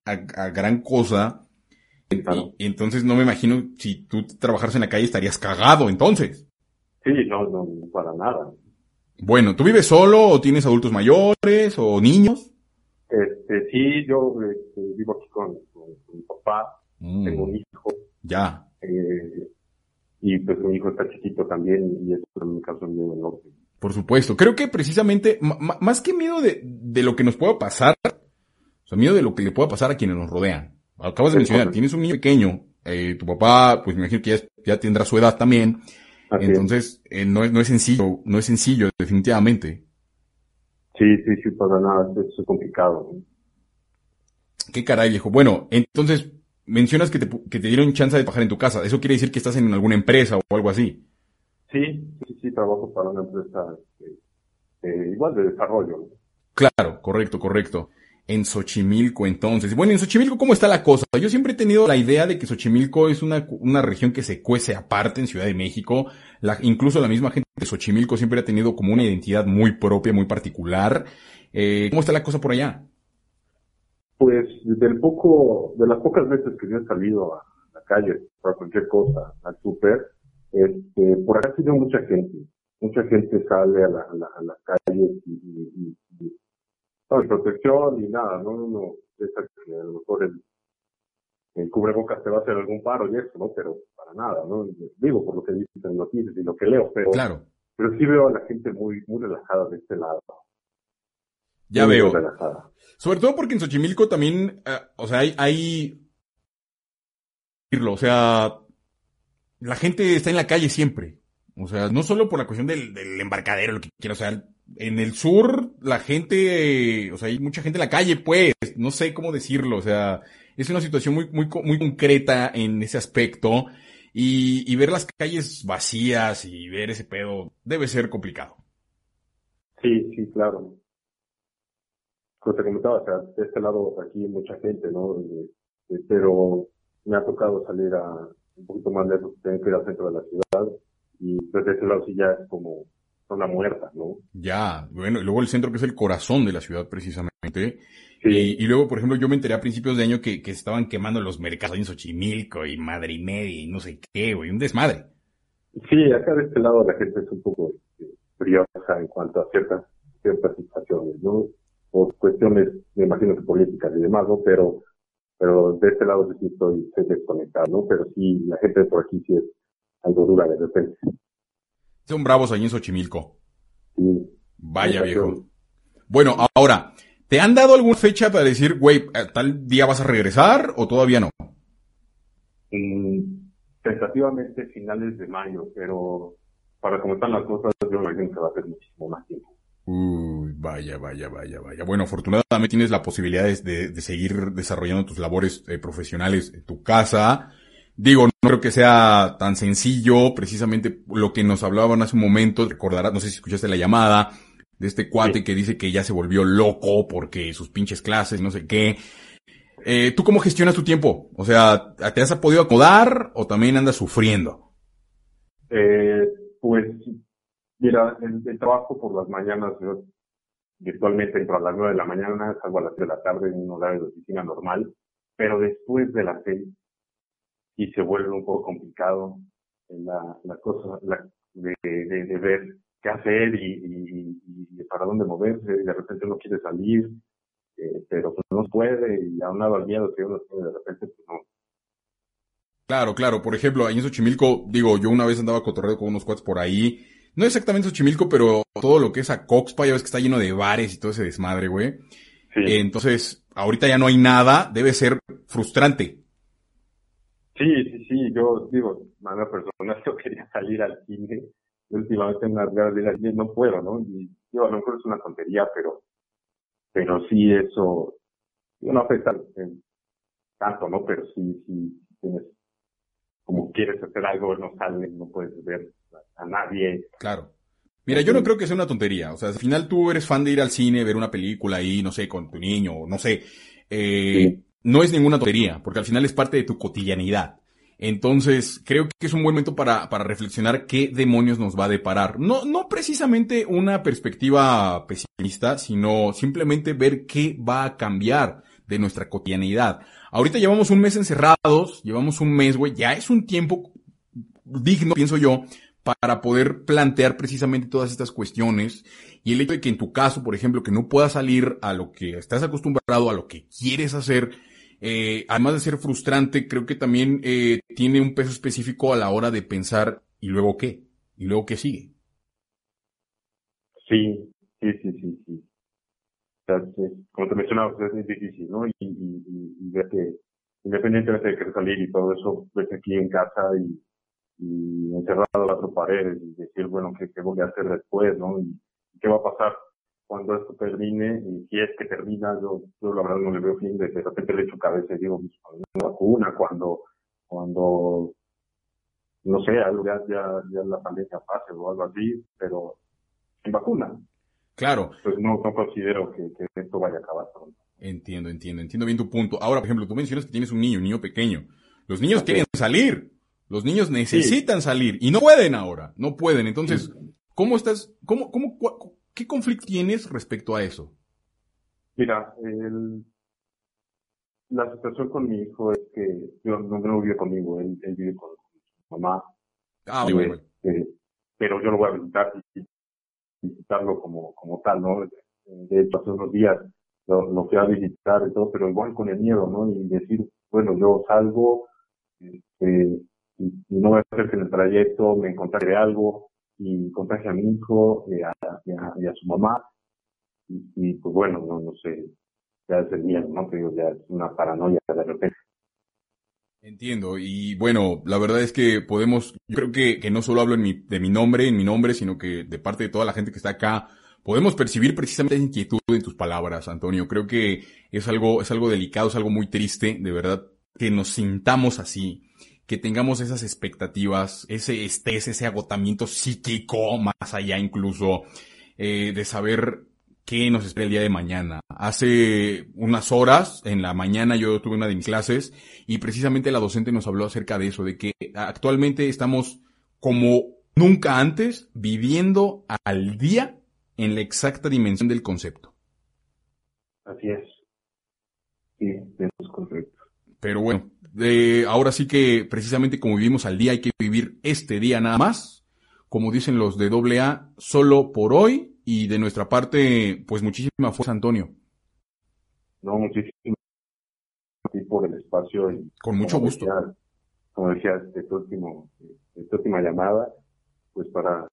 a, gran cosa, y, entonces no me imagino si tú trabajaras en la calle estarías cagado entonces. Sí, no, no, para nada. Bueno, ¿tú vives solo o tienes adultos mayores o niños? Este, sí, yo este, vivo aquí con, mi papá, mm. tengo un hijo. Ya. Eh, y pues mi hijo está chiquito también y eso me causa un miedo enorme. Por supuesto. Creo que precisamente, más que miedo de, de lo que nos pueda pasar, O sea, miedo de lo que le pueda pasar a quienes nos rodean. Acabas de mencionar, tienes un niño pequeño, eh, tu papá, pues me imagino que ya, ya tendrá su edad también. Entonces, eh, no, es, no es sencillo, no es sencillo, definitivamente. Sí, sí, sí, para nada, es complicado. Qué caray, viejo. Bueno, entonces, mencionas que te, que te dieron chance de trabajar en tu casa. ¿Eso quiere decir que estás en alguna empresa o algo así? Sí, sí, sí, trabajo para una empresa eh, igual de desarrollo. Claro, correcto, correcto. En Xochimilco, entonces. Bueno, en Xochimilco, ¿cómo está la cosa? Yo siempre he tenido la idea de que Xochimilco es una, una región que se cuece aparte en Ciudad de México. La, incluso la misma gente de Xochimilco siempre ha tenido como una identidad muy propia, muy particular. Eh, ¿Cómo está la cosa por allá? Pues del poco, de las pocas veces que yo he salido a la calle para cualquier cosa, al súper, este, por acá ha sido mucha gente. Mucha gente sale a, la, a, calles y, no hay protección ni nada, ¿no? Uno piensa que a lo mejor el, el cubrebocas te va a hacer algún paro y eso, ¿no? Pero para nada, ¿no? Digo por lo que dicen en noticias y lo que leo, pero, claro. pero sí veo a la gente muy, muy relajada de este lado. Ya veo. Sobre todo porque en Xochimilco también, eh, o sea, hay, hay, o sea, la gente está en la calle siempre. O sea, no solo por la cuestión del, del embarcadero, lo que quiera, o sea, en el sur la gente, o sea, hay mucha gente en la calle, pues, no sé cómo decirlo, o sea, es una situación muy, muy, muy concreta en ese aspecto y, y ver las calles vacías y ver ese pedo debe ser complicado. Sí, sí, claro como te comentaba, o sea, de este lado aquí hay mucha gente, ¿no? Eh, eh, pero me ha tocado salir a un poquito más lejos, tengo que ir al centro de la ciudad y desde ese lado sí ya es como zona muerta, ¿no? Ya, bueno, y luego el centro que es el corazón de la ciudad precisamente. Y, luego, por ejemplo, yo me enteré a principios de año que, que estaban quemando los mercados en Xochimilco y Madre y media y no sé qué, güey, un desmadre. Sí, acá de este lado la gente es un poco briosa este, en cuanto a ciertas, ciertas situaciones, ¿no? por cuestiones, me imagino que políticas y demás, ¿no? Pero, pero de este lado sí estoy, desconectado, ¿no? Pero sí, la gente por aquí sí es algo dura de repente. Son bravos ahí en Xochimilco. Sí. Vaya viejo. Bueno, ahora, ¿te han dado alguna fecha para decir, güey, tal día vas a regresar o todavía no? Mm, tentativamente finales de mayo, pero para cómo están las cosas, yo me imagino que va a ser muchísimo más tiempo. Uy, vaya, vaya, vaya, vaya. Bueno, afortunadamente tienes la posibilidad de, de seguir desarrollando tus labores eh, profesionales en tu casa. Digo, no creo que sea tan sencillo, precisamente lo que nos hablaban hace un momento, recordarás, no sé si escuchaste la llamada, de este cuate que dice que ya se volvió loco porque sus pinches clases, no sé qué. Eh, ¿Tú cómo gestionas tu tiempo? O sea, ¿te has podido acomodar o también andas sufriendo? Eh, pues Mira, el, trabajo por las mañanas, yo virtualmente entro a las nueve de la mañana, salgo a las tres de la tarde en un horario de oficina normal, pero después de las seis y se vuelve un poco complicado la, la cosa de, de, ver qué hacer y, y, para dónde moverse, de repente uno quiere salir, eh, pero pues no puede y aunado al miedo que uno tiene de repente pues no. Claro, claro, por ejemplo, ahí en Xochimilco, digo, yo una vez andaba cotorreo con unos cuates por ahí, no exactamente Xochimilco, pero todo lo que es a Coxpa, ya ves que está lleno de bares y todo ese desmadre, güey. Sí. Entonces, ahorita ya no hay nada, debe ser frustrante. Sí, sí, sí, yo digo, manera personal, yo quería salir al cine, últimamente en las de al cine no puedo, ¿no? Y digo, a lo mejor es una tontería, pero, pero sí eso, no afecta tanto, ¿no? Pero sí, sí, tienes, como quieres hacer algo, no sale, no puedes ver a nadie. Claro. Mira, yo no creo que sea una tontería. O sea, al final tú eres fan de ir al cine, ver una película ahí, no sé, con tu niño, no sé. Eh, No es ninguna tontería, porque al final es parte de tu cotidianidad. Entonces, creo que es un buen momento para, para reflexionar qué demonios nos va a deparar. No, no precisamente una perspectiva pesimista, sino simplemente ver qué va a cambiar de nuestra cotidianidad. Ahorita llevamos un mes encerrados, llevamos un mes, güey, ya es un tiempo digno, pienso yo, para poder plantear precisamente todas estas cuestiones. Y el hecho de que en tu caso, por ejemplo, que no puedas salir a lo que estás acostumbrado, a lo que quieres hacer, eh, además de ser frustrante, creo que también eh, tiene un peso específico a la hora de pensar, ¿y luego qué? ¿Y luego qué sigue? Sí, sí, sí, sí, sí. como te mencionaba, pues, es difícil, ¿no? Y, y, y, ver que independientemente de querer salir y todo eso, pues aquí en casa y, y encerrado a cuatro paredes y decir, bueno, ¿qué, qué voy a hacer después, no? Y, qué va a pasar cuando esto termine, y si es que termina, yo, yo la verdad no le veo fin, de, de repente le echo cabeza y digo, pues, una vacuna, cuando, cuando, no sé, ya, ya, ya la pandemia pase o algo así, pero sin vacuna. Claro. Pues no, no considero que, que esto vaya a acabar pronto. Entiendo, entiendo, entiendo bien tu punto. Ahora, por ejemplo, tú mencionas que tienes un niño, un niño pequeño. Los niños quieren salir. Los niños necesitan salir y no pueden ahora, no pueden. Entonces, ¿cómo estás, cómo, cómo, qué conflicto tienes respecto a eso? Mira, el, la situación con mi hijo es que yo no, no vive conmigo, él, vive con su mamá. Ah, bueno. Este, pero yo lo voy a visitar y visitarlo como, como tal, ¿no? De hecho, hace unos días lo, lo fui a visitar y todo, pero igual con el miedo, ¿no? Y decir, bueno, yo salgo, este, y, no voy a en el trayecto me encontraré algo y contagie a mi hijo y a, y a, su mamá. Y, pues bueno, no, no sé, ya es el miedo, ¿no? Que ya es una paranoia de repente. Entiendo, y bueno, la verdad es que podemos, yo creo que, que no solo hablo en mi, de mi nombre, en mi nombre, sino que de parte de toda la gente que está acá, podemos percibir precisamente esa inquietud en tus palabras, Antonio. Creo que es algo, es algo delicado, es algo muy triste, de verdad, que nos sintamos así, que tengamos esas expectativas, ese estrés, ese agotamiento psíquico, más allá incluso, eh, de saber qué nos espera el día de mañana. Hace unas horas, en la mañana, yo tuve una de mis clases y precisamente la docente nos habló acerca de eso, de que actualmente estamos como nunca antes viviendo al día en la exacta dimensión del concepto. Así es. Sí, es correcto. Pero bueno, de, ahora sí que precisamente como vivimos al día hay que vivir este día nada más. Como dicen los de AA, solo por hoy y de nuestra parte, pues muchísima fuerza, Antonio. No, muchísimo por el espacio. Y, Con mucho gusto. como decía, este último, esta última llamada, pues para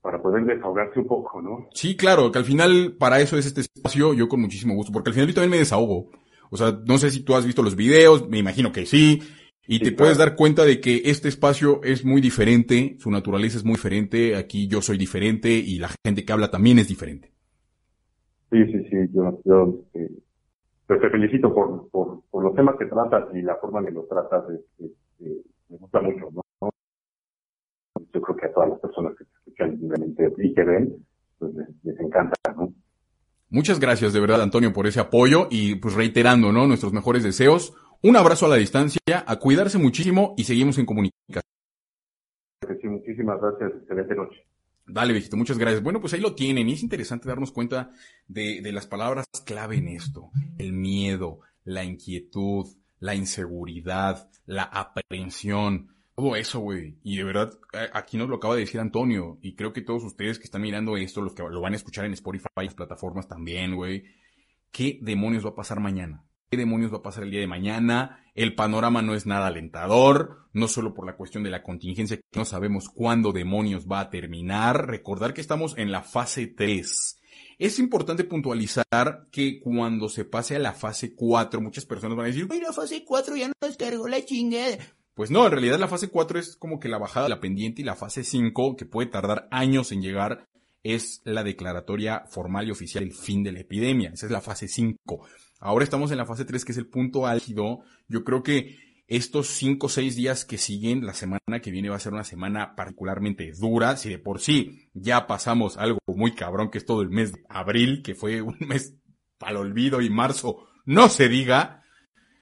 para poder desahogarse un poco, ¿no? Sí, claro, que al final para eso es este espacio, yo con muchísimo gusto, porque al final yo también me desahogo. O sea, no sé si tú has visto los videos, me imagino que sí, y te puedes dar cuenta de que este espacio es muy diferente, su naturaleza es muy diferente, aquí yo soy diferente y la gente que habla también es diferente. Sí, sí, sí, yo, yo eh, pues te felicito por, por, por, los temas que tratas y la forma en que los tratas, me gusta mucho, ¿no? Yo creo que a todas las personas que te escuchan y que ven, pues les, les encanta, ¿no? Muchas gracias de verdad, Antonio, por ese apoyo y pues reiterando, ¿no? Nuestros mejores deseos. Un abrazo a la distancia, a cuidarse muchísimo y seguimos en comunicación. Sí, muchísimas gracias. Excelente noche. Dale, viejito, muchas gracias. Bueno, pues ahí lo tienen y es interesante darnos cuenta de, de las palabras clave en esto. El miedo, la inquietud, la inseguridad, la aprehensión todo eso, güey. Y de verdad, aquí nos lo acaba de decir Antonio. Y creo que todos ustedes que están mirando esto, los que lo van a escuchar en Spotify las plataformas también, güey. ¿Qué demonios va a pasar mañana? ¿Qué demonios va a pasar el día de mañana? El panorama no es nada alentador, no solo por la cuestión de la contingencia, que no sabemos cuándo demonios va a terminar. Recordar que estamos en la fase 3. Es importante puntualizar que cuando se pase a la fase 4, muchas personas van a decir, ¡Ay, la fase 4 ya nos cargó la chingada. Pues no, en realidad la fase 4 es como que la bajada de la pendiente y la fase 5, que puede tardar años en llegar, es la declaratoria formal y oficial del fin de la epidemia. Esa es la fase 5. Ahora estamos en la fase 3, que es el punto álgido. Yo creo que estos 5 o 6 días que siguen, la semana que viene va a ser una semana particularmente dura. Si de por sí ya pasamos algo muy cabrón, que es todo el mes de abril, que fue un mes para el olvido, y marzo, no se diga.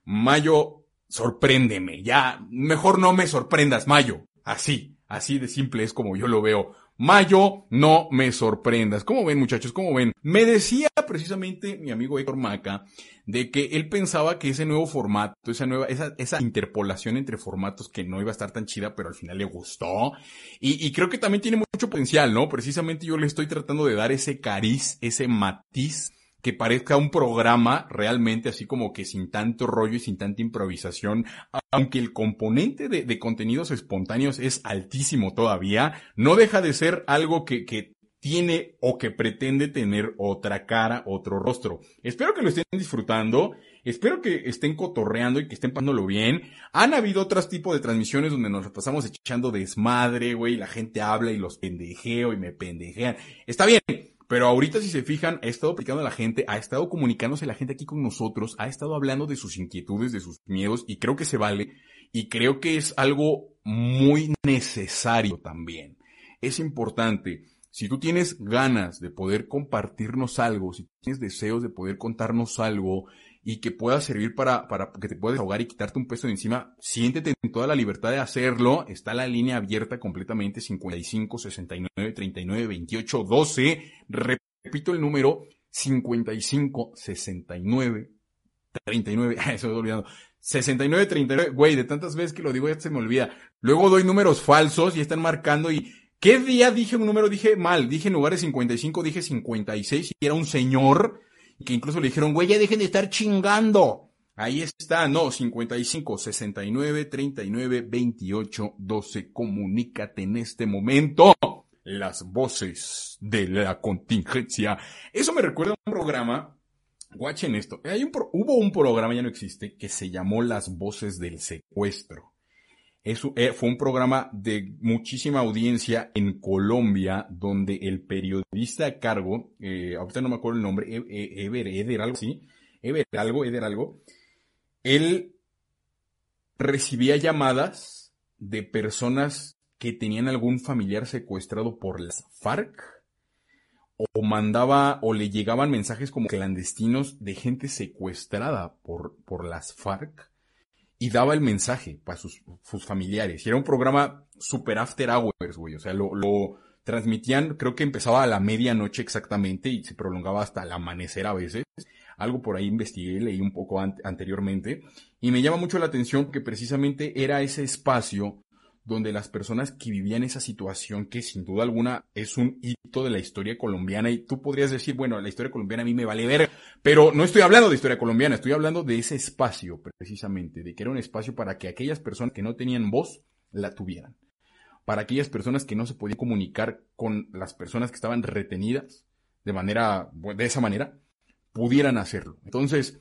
Mayo sorpréndeme, ya, mejor no me sorprendas, Mayo. Así, así de simple es como yo lo veo. Mayo, no me sorprendas. ¿Cómo ven, muchachos? ¿Cómo ven? Me decía precisamente mi amigo Héctor Maca de que él pensaba que ese nuevo formato, esa nueva, esa, esa interpolación entre formatos que no iba a estar tan chida, pero al final le gustó. Y, y creo que también tiene mucho potencial, ¿no? Precisamente yo le estoy tratando de dar ese cariz, ese matiz que parezca un programa realmente así como que sin tanto rollo y sin tanta improvisación, aunque el componente de, contenidos espontáneos es altísimo todavía, no deja de ser algo que, que tiene o que pretende tener otra cara, otro rostro. Espero que lo estén disfrutando, espero que estén cotorreando y que estén pasándolo bien. Han habido otros tipos de transmisiones donde nos pasamos echando desmadre, güey, la gente habla y los pendejeo y me pendejean. Está bien, pero ahorita si se fijan, ha estado aplicando a la gente, ha estado comunicándose la gente aquí con nosotros, ha estado hablando de sus inquietudes, de sus miedos y creo que se vale y creo que es algo muy necesario también. Es importante si tú tienes ganas de poder compartirnos algo, si tienes deseos de poder contarnos algo y que pueda servir para, para que te puedas ahogar y quitarte un peso de encima, siéntete en toda la libertad de hacerlo. Está la línea abierta completamente 55 69 39 28 12. Repito el número 55 69 39. Eso me olvidando. 69 39. Güey, de tantas veces que lo digo ya se me olvida. Luego doy números falsos y están marcando y ¿Qué día dije un número? Dije mal, dije en lugar de 55, dije 56 y era un señor que incluso le dijeron, güey, ya dejen de estar chingando. Ahí está, no, 55, 69, 39, 28, 12. Comunícate en este momento. Las voces de la contingencia. Eso me recuerda a un programa. Guachen esto. Hay un hubo un programa, ya no existe, que se llamó Las voces del secuestro. Eso, eh, fue un programa de muchísima audiencia en Colombia, donde el periodista a cargo, eh, ahorita no me acuerdo el nombre, e, e, Ever, Eder, algo así, Ever algo, Eder algo, él recibía llamadas de personas que tenían algún familiar secuestrado por las FARC, o mandaba, o le llegaban mensajes como clandestinos de gente secuestrada por, por las FARC, y daba el mensaje para sus, sus familiares. Y era un programa super after hours, güey. O sea, lo, lo transmitían, creo que empezaba a la medianoche exactamente y se prolongaba hasta el amanecer a veces. Algo por ahí investigué, leí un poco anteriormente. Y me llama mucho la atención que precisamente era ese espacio donde las personas que vivían esa situación, que sin duda alguna es un hito de la historia colombiana, y tú podrías decir, bueno, la historia colombiana a mí me vale ver, pero no estoy hablando de historia colombiana, estoy hablando de ese espacio precisamente, de que era un espacio para que aquellas personas que no tenían voz la tuvieran, para aquellas personas que no se podían comunicar con las personas que estaban retenidas de manera, de esa manera, pudieran hacerlo. Entonces,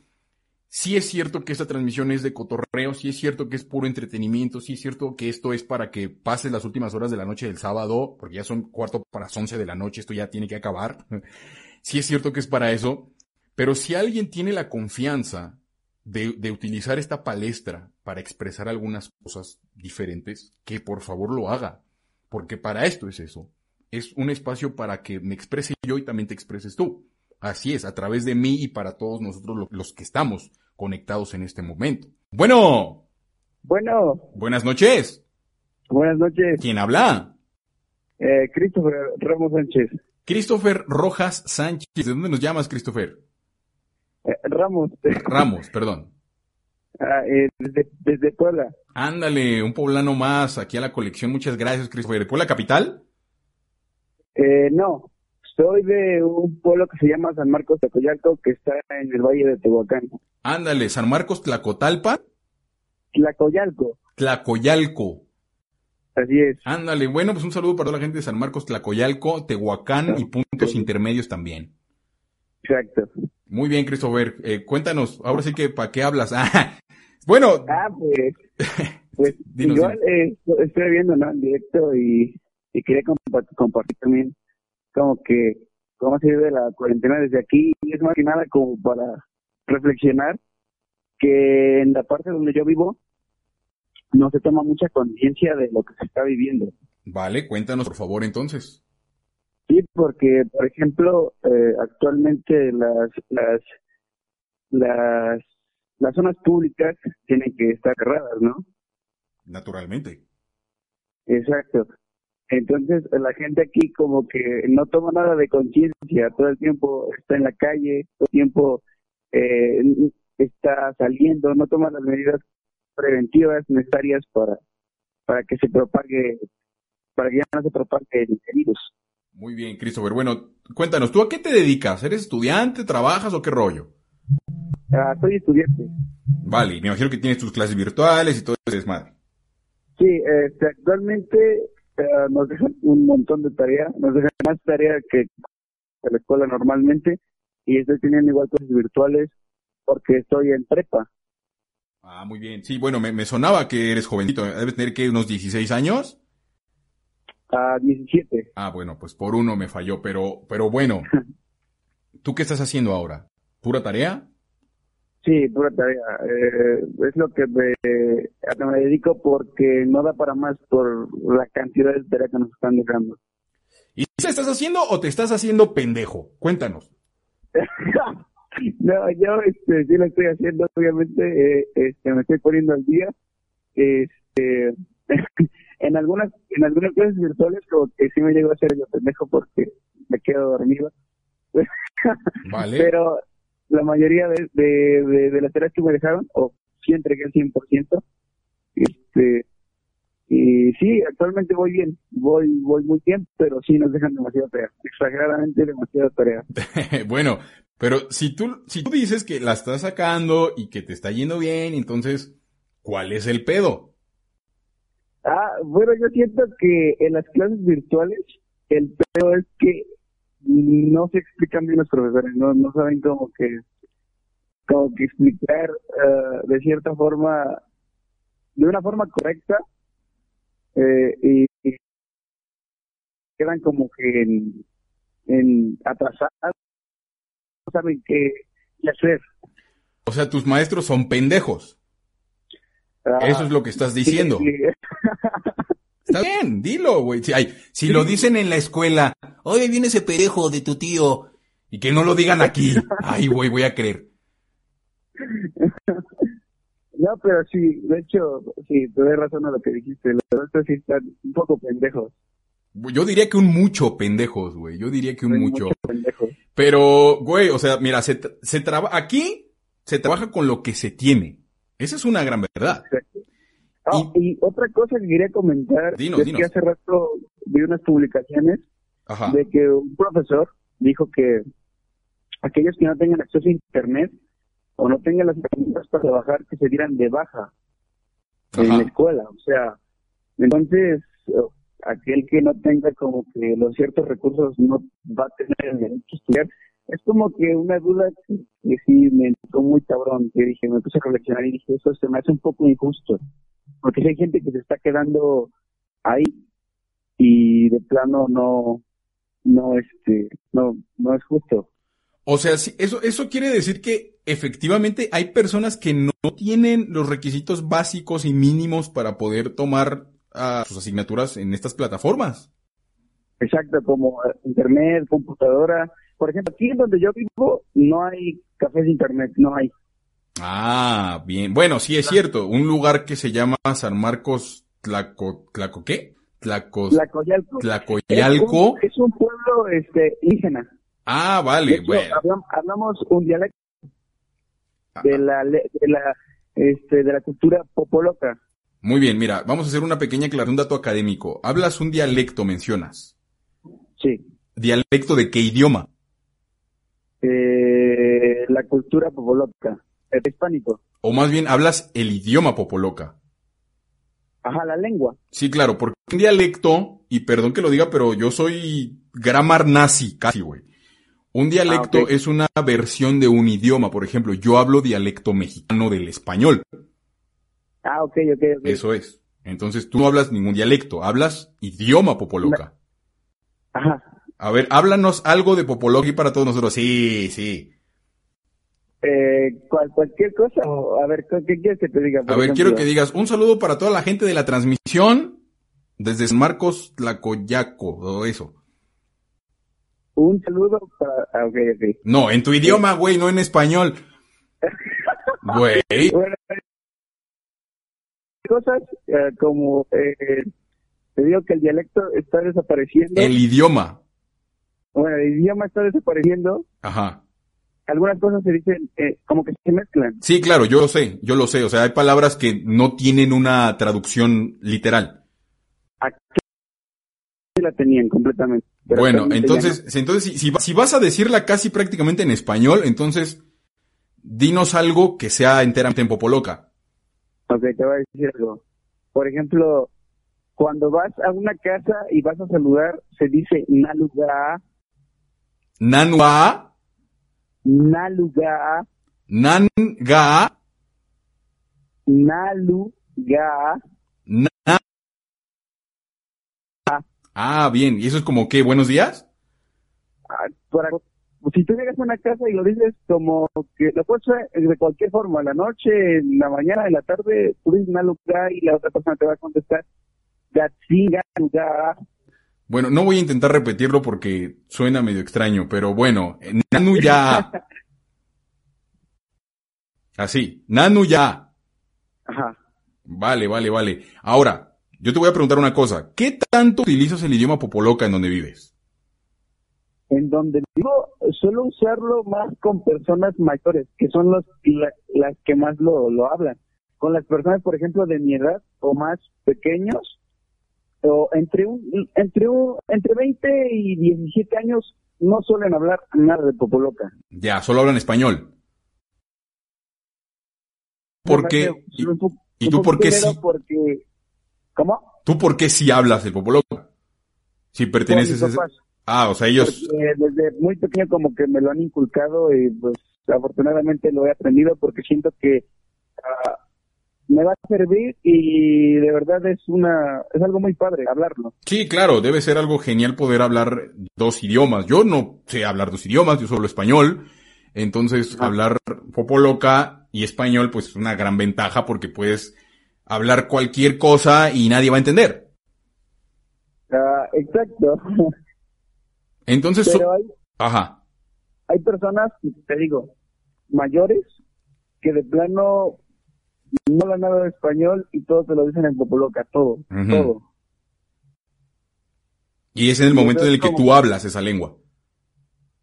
Sí es cierto que esta transmisión es de cotorreo, sí es cierto que es puro entretenimiento, sí es cierto que esto es para que pases las últimas horas de la noche del sábado, porque ya son cuarto para las once de la noche, esto ya tiene que acabar. Sí es cierto que es para eso, pero si alguien tiene la confianza de, de utilizar esta palestra para expresar algunas cosas diferentes, que por favor lo haga, porque para esto es eso. Es un espacio para que me exprese yo y también te expreses tú. Así es, a través de mí y para todos nosotros los que estamos conectados en este momento. Bueno. Bueno. Buenas noches. Buenas noches. ¿Quién habla? Eh, Christopher Ramos Sánchez. Christopher Rojas Sánchez. ¿De dónde nos llamas, Christopher? Eh, Ramos. Ramos, perdón. Ah, eh, desde, desde, Puebla. Ándale, un poblano más aquí a la colección. Muchas gracias, Christopher. ¿De Puebla capital? Eh, no, soy de un pueblo que se llama San Marcos Tlacoyalco, que está en el valle de Tehuacán. Ándale, San Marcos Tlacotalpa. Tlacoyalco. Tlacoyalco. Así es. Ándale, bueno, pues un saludo para toda la gente de San Marcos Tlacoyalco, Tehuacán y puntos intermedios también. Exacto. Muy bien, Christopher. Eh, cuéntanos, ahora sí que, ¿para qué hablas? Ah, bueno. Ah, pues, pues igual eh, estoy viendo ¿no? en directo y, y quería compartir también como que cómo se vive la cuarentena desde aquí y es más que nada como para reflexionar que en la parte donde yo vivo no se toma mucha conciencia de lo que se está viviendo. Vale, cuéntanos por favor entonces. Sí, porque por ejemplo eh, actualmente las las las las zonas públicas tienen que estar cerradas, ¿no? Naturalmente. Exacto. Entonces la gente aquí como que no toma nada de conciencia, todo el tiempo está en la calle, todo el tiempo eh, está saliendo, no toma las medidas preventivas necesarias para, para que se propague, para que ya no se propague el virus. Muy bien, Christopher. Bueno, cuéntanos, ¿tú a qué te dedicas? ¿Eres estudiante, trabajas o qué rollo? Ah, soy estudiante. Vale, me imagino que tienes tus clases virtuales y todo ese desmadre. Sí, este, actualmente nos dejan un montón de tarea, nos dejan más tarea que la escuela normalmente y estoy teniendo igual cosas virtuales porque estoy en prepa. Ah, muy bien. Sí, bueno, me, me sonaba que eres jovencito. Debes tener que unos 16 años. A 17. Ah, bueno, pues por uno me falló, pero, pero bueno. ¿Tú qué estás haciendo ahora? ¿Pura tarea? Sí, pura tarea. Eh, es lo que me, a que me dedico porque no da para más por la cantidad de tarea que nos están dejando. ¿Y te estás haciendo o te estás haciendo pendejo? Cuéntanos. no, yo este, sí lo estoy haciendo, obviamente, eh, este, me estoy poniendo al día. Este, en algunas en algunas clases virtuales como que sí me llego a hacer yo pendejo porque me quedo dormido. Vale. Pero la mayoría de, de, de, las tareas que me dejaron, o sí entregué el 100%, este, y sí, actualmente voy bien, voy voy muy bien, pero sí nos dejan demasiado tarea, exageradamente demasiada tarea. bueno, pero si tú, si tú dices que la estás sacando y que te está yendo bien, entonces, ¿cuál es el pedo? Ah, bueno, yo siento que en las clases virtuales el pedo es que no se explican bien los profesores, no, no saben cómo que, como que explicar uh, de cierta forma, de una forma correcta, eh, y, y, quedan como que en, en atrasados, no saben qué, qué hacer. O sea, tus maestros son pendejos. Eso es lo que estás diciendo. Está bien, dilo, güey. Si, si lo dicen en la escuela, oye, viene ese perejo de tu tío, y que no lo digan aquí, ay, güey, voy a creer. No, pero sí, de hecho, sí, te doy razón a lo que dijiste. Los otros sí están un poco pendejos. Yo diría que un mucho pendejos, güey. Yo diría que un mucho. mucho pendejos. Pero, güey, o sea, mira, se, se trabaja, aquí se trabaja con lo que se tiene. Esa es una gran verdad. Ah, y, otra cosa que quería comentar es que hace rato vi unas publicaciones de que un profesor dijo que aquellos que no tengan acceso a internet o no tengan las herramientas para trabajar que se dieran de baja en la escuela. O sea, entonces aquel que no tenga como que los ciertos recursos no va a tener el derecho a estudiar. Es como que una duda que, sí me entró muy cabrón, que dije, me puse a reflexionar y dije, eso se me hace un poco injusto, porque hay gente que se está quedando ahí y de plano no, no, este, no, no es justo. O sea, eso, eso quiere decir que efectivamente hay personas que no tienen los requisitos básicos y mínimos para poder tomar uh, sus asignaturas en estas plataformas. Exacto, como internet, computadora, por ejemplo, aquí donde yo vivo no hay cafés de internet, no hay. Ah, bien. Bueno, sí es cierto. Un lugar que se llama San Marcos Tlaco, ¿Tlaco qué? Tlacos, Tlacoyalco. Tlacoyalco. Es un, pueblo este, indígena. Ah, vale, bueno. Hablamos, un dialecto de ah. la, de la, este, de la cultura popoloca. Muy bien, mira, vamos a hacer una pequeña aclaración, un dato académico. Hablas un dialecto, mencionas. Sí. ¿Dialecto de qué idioma? eh, la cultura popoloca, hispánico. O más bien, hablas el idioma popoloca. Ajá, la lengua. Sí, claro, porque un dialecto, y perdón que lo diga, pero yo soy grammar nazi, casi, güey. Un dialecto ah, es una versión de un idioma. Por ejemplo, yo hablo dialecto mexicano del español. Ah, ok, ok, ok. Eso es. Entonces tú no hablas ningún dialecto, hablas idioma popoloca. Ajá. A ver, háblanos algo de Popologi para todos nosotros. Sí, sí. Eh, cualquier cosa, a ver, ¿qué quieres que te diga? a ver, quiero que digas un saludo para toda la gente de la transmisión desde San Marcos Tlacoyaco, o eso. Un saludo para... Ah, ok, ok. No, en tu idioma, güey, no en español. Güey. bueno, cosas eh, como... Eh, te digo que el dialecto está desapareciendo. El idioma. Bueno, el idioma está desapareciendo. Ajá. Algunas cosas se dicen eh, como que se mezclan. Sí, claro, yo lo sé, yo lo sé. O sea, hay palabras que no tienen una traducción literal. Aquí la tenían completamente. Bueno, entonces, entonces si, si, vas a decirla casi prácticamente en español, entonces dinos algo que sea enteramente en popoloca. Ok, te voy a decir algo. Por ejemplo, Cuando vas a una casa y vas a saludar, se dice naluga, Nanua, naluga, nanga, naluga. na. Ah, bien. ¿Y eso es como qué? ¿Buenos días? Ah, para- si tú llegas a una casa y lo dices como que lo puedes hacer de cualquier forma, la noche, en la mañana, en la tarde, tú dices naluga y la otra persona te va a contestar gatsinga, naluga. Bueno, no voy a intentar repetirlo porque suena medio extraño, pero bueno, eh, Nanu ya. Así, Nanu ya. Ajá. Vale, vale, vale. Ahora, yo te voy a preguntar una cosa. ¿Qué tanto utilizas el idioma popoloca en donde vives? En donde vivo, suelo usarlo más con personas mayores, que son los, la- las que más lo, lo hablan. Con las personas, por ejemplo, de mi edad o más pequeños, o entre un, entre un, entre 20 y 17 años, no suelen hablar nada de Popoloca. Ya, solo hablan español. ¿Por qué? ¿Y, y tú por qué sí? Porque, ¿cómo? tú por qué sí hablas el popoloca? Si perteneces a. Ah, o sea, ellos... Porque desde muy pequeño como que me lo han inculcado y pues afortunadamente lo he aprendido porque siento que ah, me va a servir y de verdad es una es algo muy padre hablarlo. Sí, claro, debe ser algo genial poder hablar dos idiomas. Yo no sé hablar dos idiomas, yo solo español. Entonces, hablar popoloca y español, pues es una gran ventaja porque puedes hablar cualquier cosa y nadie va a entender. Ah, exacto. Entonces, Pero hay, ajá. hay personas, te digo, mayores que de plano no hablan nada de español y todo te lo dicen en Popoloca, todo, todo. Y es en el momento en el que tú hablas esa lengua.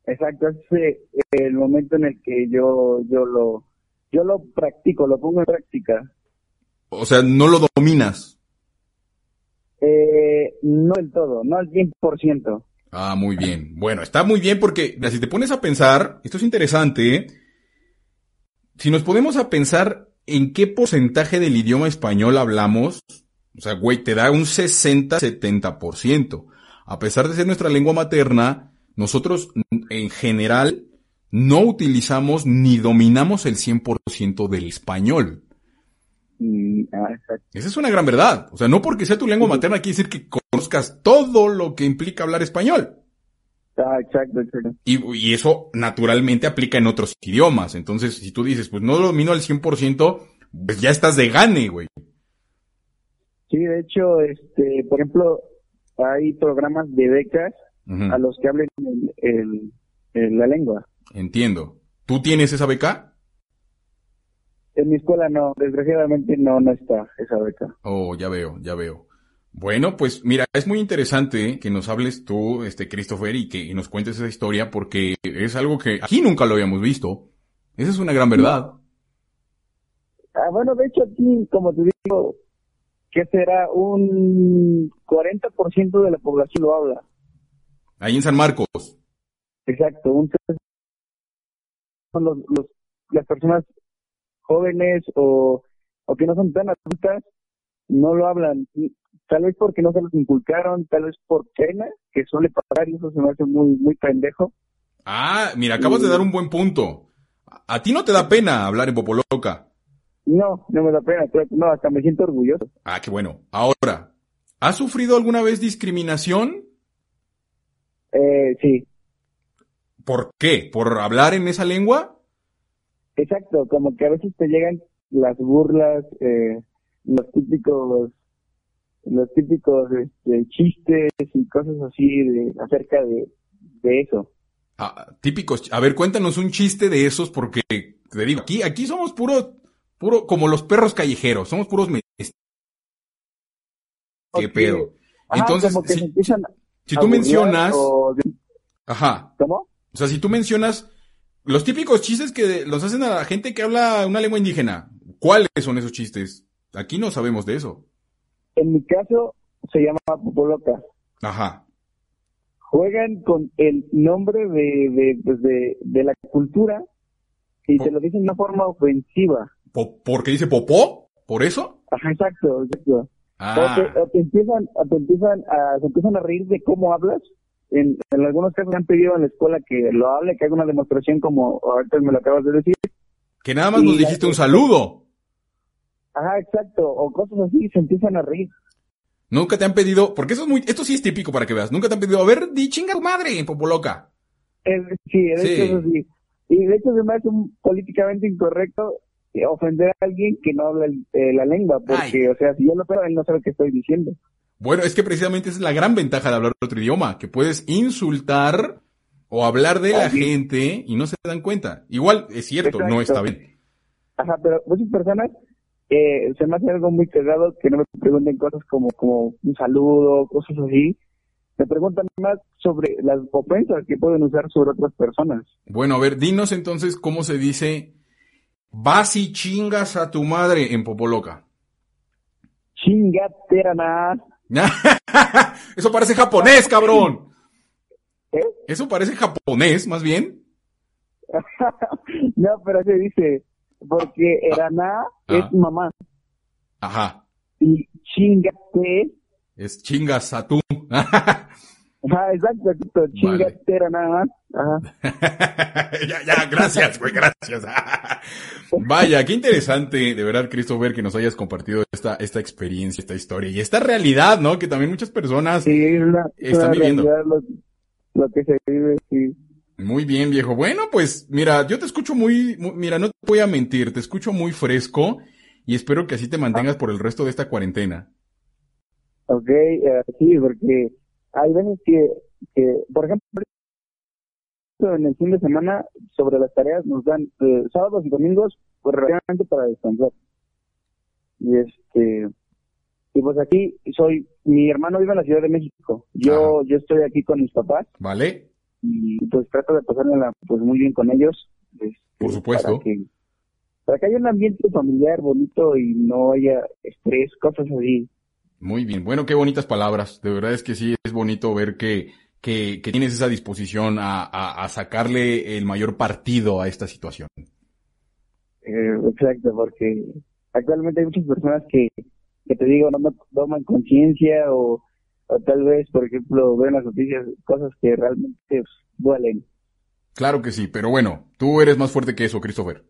Exacto, es el momento en el que yo yo lo yo lo practico, lo pongo en práctica. O sea, no lo dominas. Eh, no del todo, no al 100%. Ah, muy bien. Bueno, está muy bien porque si te pones a pensar, esto es interesante, ¿eh? Si nos ponemos a pensar en qué porcentaje del idioma español hablamos, o sea, güey, te da un 60-70%. A pesar de ser nuestra lengua materna, nosotros en general no utilizamos ni dominamos el 100% del español. Mm, ah. Esa es una gran verdad. O sea, no porque sea tu lengua materna quiere decir que conozcas todo lo que implica hablar español. Ah, exacto, exacto. Y, y eso naturalmente aplica en otros idiomas. Entonces, si tú dices, pues no lo domino al 100%, pues ya estás de gane, güey. Sí, de hecho, este, por ejemplo, hay programas de becas a los que hablen el, el- el- la lengua. Entiendo. ¿Tú tienes esa beca? En mi escuela no, desgraciadamente no, no está esa beca. Oh, ya veo, ya veo. Bueno, pues mira, es muy interesante que nos hables tú, este Christopher, y que y nos cuentes esa historia porque es algo que aquí nunca lo habíamos visto. Esa es una gran verdad. Ah, bueno, de hecho aquí, como te digo, que será un 40% de la población lo habla. Ahí en San Marcos. Exacto, un son los, los- las personas jóvenes o, o que no son tan adultas no lo hablan. Y Tal vez porque no se los inculcaron, tal vez por pena, que suele pasar y eso se me hace muy muy pendejo. Ah, mira, acabas de dar un buen punto. A ti no te da pena hablar en Popoloca. No, no me da pena, no, hasta me siento orgulloso. Ah, qué bueno. Ahora, ¿has sufrido alguna vez discriminación? Eh, sí, ¿Por qué? ¿Por hablar en esa lengua? exacto, como que a veces te llegan las burlas, eh, los típicos los típicos este, chistes y cosas así de, acerca de, de eso. Ah, típicos. A ver, cuéntanos un chiste de esos porque te digo, aquí, aquí somos puro, puro, como los perros callejeros, somos puros me- ¿Qué pedo? Ajá, Entonces, como que si- se Si tú mencionas, o ajá, ¿Cómo? o sea, si tú mencionas los típicos chistes que los hacen a la gente que habla una lengua indígena, ¿cuáles son esos chistes? Aquí no sabemos de eso. En mi caso se llama Popoloca. Ajá. Juegan con el nombre de, de, pues, de, de la cultura y te lo dicen de una forma ofensiva. Po- ¿Porque dice popó? ¿Por eso? Ajá, exacto, exacto. Ah. O, te, o te empiezan, o te empiezan a, se empiezan a reír de cómo hablas. En, en algunos casos me han pedido en la escuela que lo hable, que haga una demostración como ahorita me lo acabas de decir. Que nada más nos dijiste un saludo. Ajá, exacto. O cosas así, se empiezan a reír. Nunca te han pedido, porque eso es muy, esto sí es típico para que veas. Nunca te han pedido, a ver, di chinga tu madre, popoloca. Es- sí, de Sí. hecho eso sí. Y de hecho se me hace un políticamente incorrecto eh, ofender a alguien que no habla eh, la lengua, porque, Ay. o sea, si yo lo pero él no sabe qué estoy diciendo. Bueno, es que precisamente esa es la gran ventaja de hablar otro idioma, que puedes insultar o hablar de la gente y no se dan cuenta. Igual, es cierto, no está bien. Ajá, pero muchas personas eh, se me hace algo muy cagado que no me pregunten cosas como, como un saludo, cosas así. Me preguntan más sobre las ofensas que pueden usar sobre otras personas. Bueno, a ver, dinos entonces cómo se dice vas y chingas a tu madre en popoloca. Chingaterana. Eso parece japonés, cabrón. ¿Eh? Eso parece japonés, más bien. no, pero se dice, porque Eraná Ah. es mamá. Ajá. Y chingate, Es chingas a tú. ajá, exacto, exacto, chingatera nada más. Ajá. ya, ya, gracias, güey, gracias. Vaya, qué interesante, de verdad, Christopher, que nos hayas compartido esta, esta experiencia, esta historia y esta realidad, ¿no? Que también muchas personas... Sí, es una, es Están una viviendo. realidad lo, lo que se vive, sí. Muy bien, viejo. Bueno, pues, mira, yo te escucho muy, muy- mira, no te voy a mentir, te escucho muy fresco y espero que así te mantengas por el resto de esta cuarentena. Ok, eh, sí, porque hay veces que, que, por ejemplo, en el fin de semana, sobre las tareas nos dan eh, sábados y domingos, pues realmente para descansar. Y este, y pues aquí soy, mi hermano vive en la Ciudad de México. Yo, yo estoy aquí con mis papás ¿Vale? Y pues trato de pasármela pues muy bien con ellos. este, Por supuesto. Para que, para que haya un ambiente familiar bonito y no haya estrés, cosas así. Muy bien. Bueno, qué bonitas palabras. De verdad es que sí, es bonito ver que, que, que tienes esa disposición a, a, a sacarle el mayor partido a esta situación. Eh, exacto, porque actualmente hay muchas personas que, que te digo, no, no toman conciencia o, o tal vez, por ejemplo, ven las noticias, cosas que realmente duelen. Claro que sí, pero bueno, tú eres más fuerte que eso, Christopher.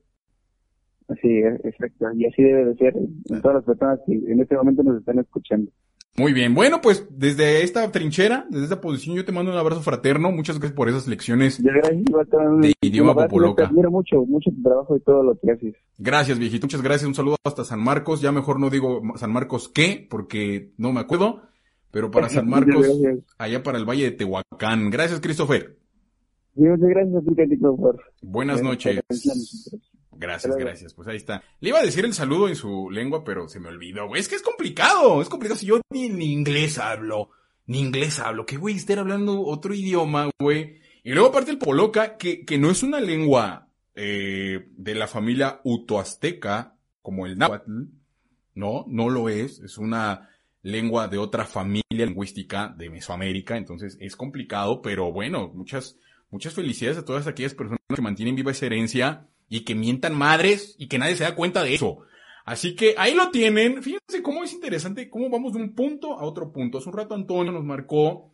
Sí, eh, exacto. Y así debe de ser en todas las personas que en este momento nos están escuchando. Muy bien, bueno, pues desde esta trinchera, desde esta posición, yo te mando un abrazo fraterno. Muchas gracias por esas lecciones. De idioma popoloca. Te admiro mucho, mucho tu trabajo y todo lo que haces. Gracias, viejito. Muchas gracias. Un saludo hasta San Marcos. Ya mejor no digo San Marcos qué, porque no me acuerdo. Pero para San Marcos, allá para el Valle de Tehuacán. Gracias, Christopher. Muchas gracias a ti, por Buenas noches. Gracias, gracias. Pues ahí está. Le iba a decir el saludo en su lengua, pero se me olvidó, güey. Es que es complicado, es complicado. Si yo ni, ni inglés hablo, ni inglés hablo, ¿qué voy a estar hablando otro idioma, güey? Y luego aparte el poloca, que, que no es una lengua eh, de la familia utoazteca, como el náhuatl. No, no lo es. Es una lengua de otra familia lingüística de Mesoamérica. Entonces es complicado, pero bueno, muchas, muchas felicidades a todas aquellas personas que mantienen viva esa herencia y que mientan madres y que nadie se da cuenta de eso. Así que ahí lo tienen. Fíjense cómo es interesante, cómo vamos de un punto a otro punto. Hace un rato Antonio nos marcó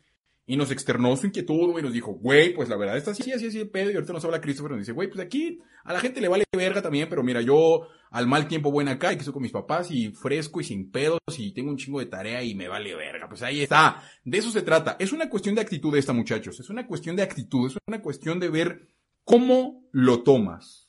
y nos externó su inquietud, güey, nos dijo, güey, pues la verdad está así, así, así el pedo. Y ahorita nos habla Christopher, nos dice, güey, pues aquí a la gente le vale verga también, pero mira, yo al mal tiempo buen acá y que estoy con mis papás y fresco y sin pedos y tengo un chingo de tarea y me vale verga. Pues ahí está. De eso se trata. Es una cuestión de actitud esta, muchachos. Es una cuestión de actitud. Es una cuestión de ver cómo lo tomas.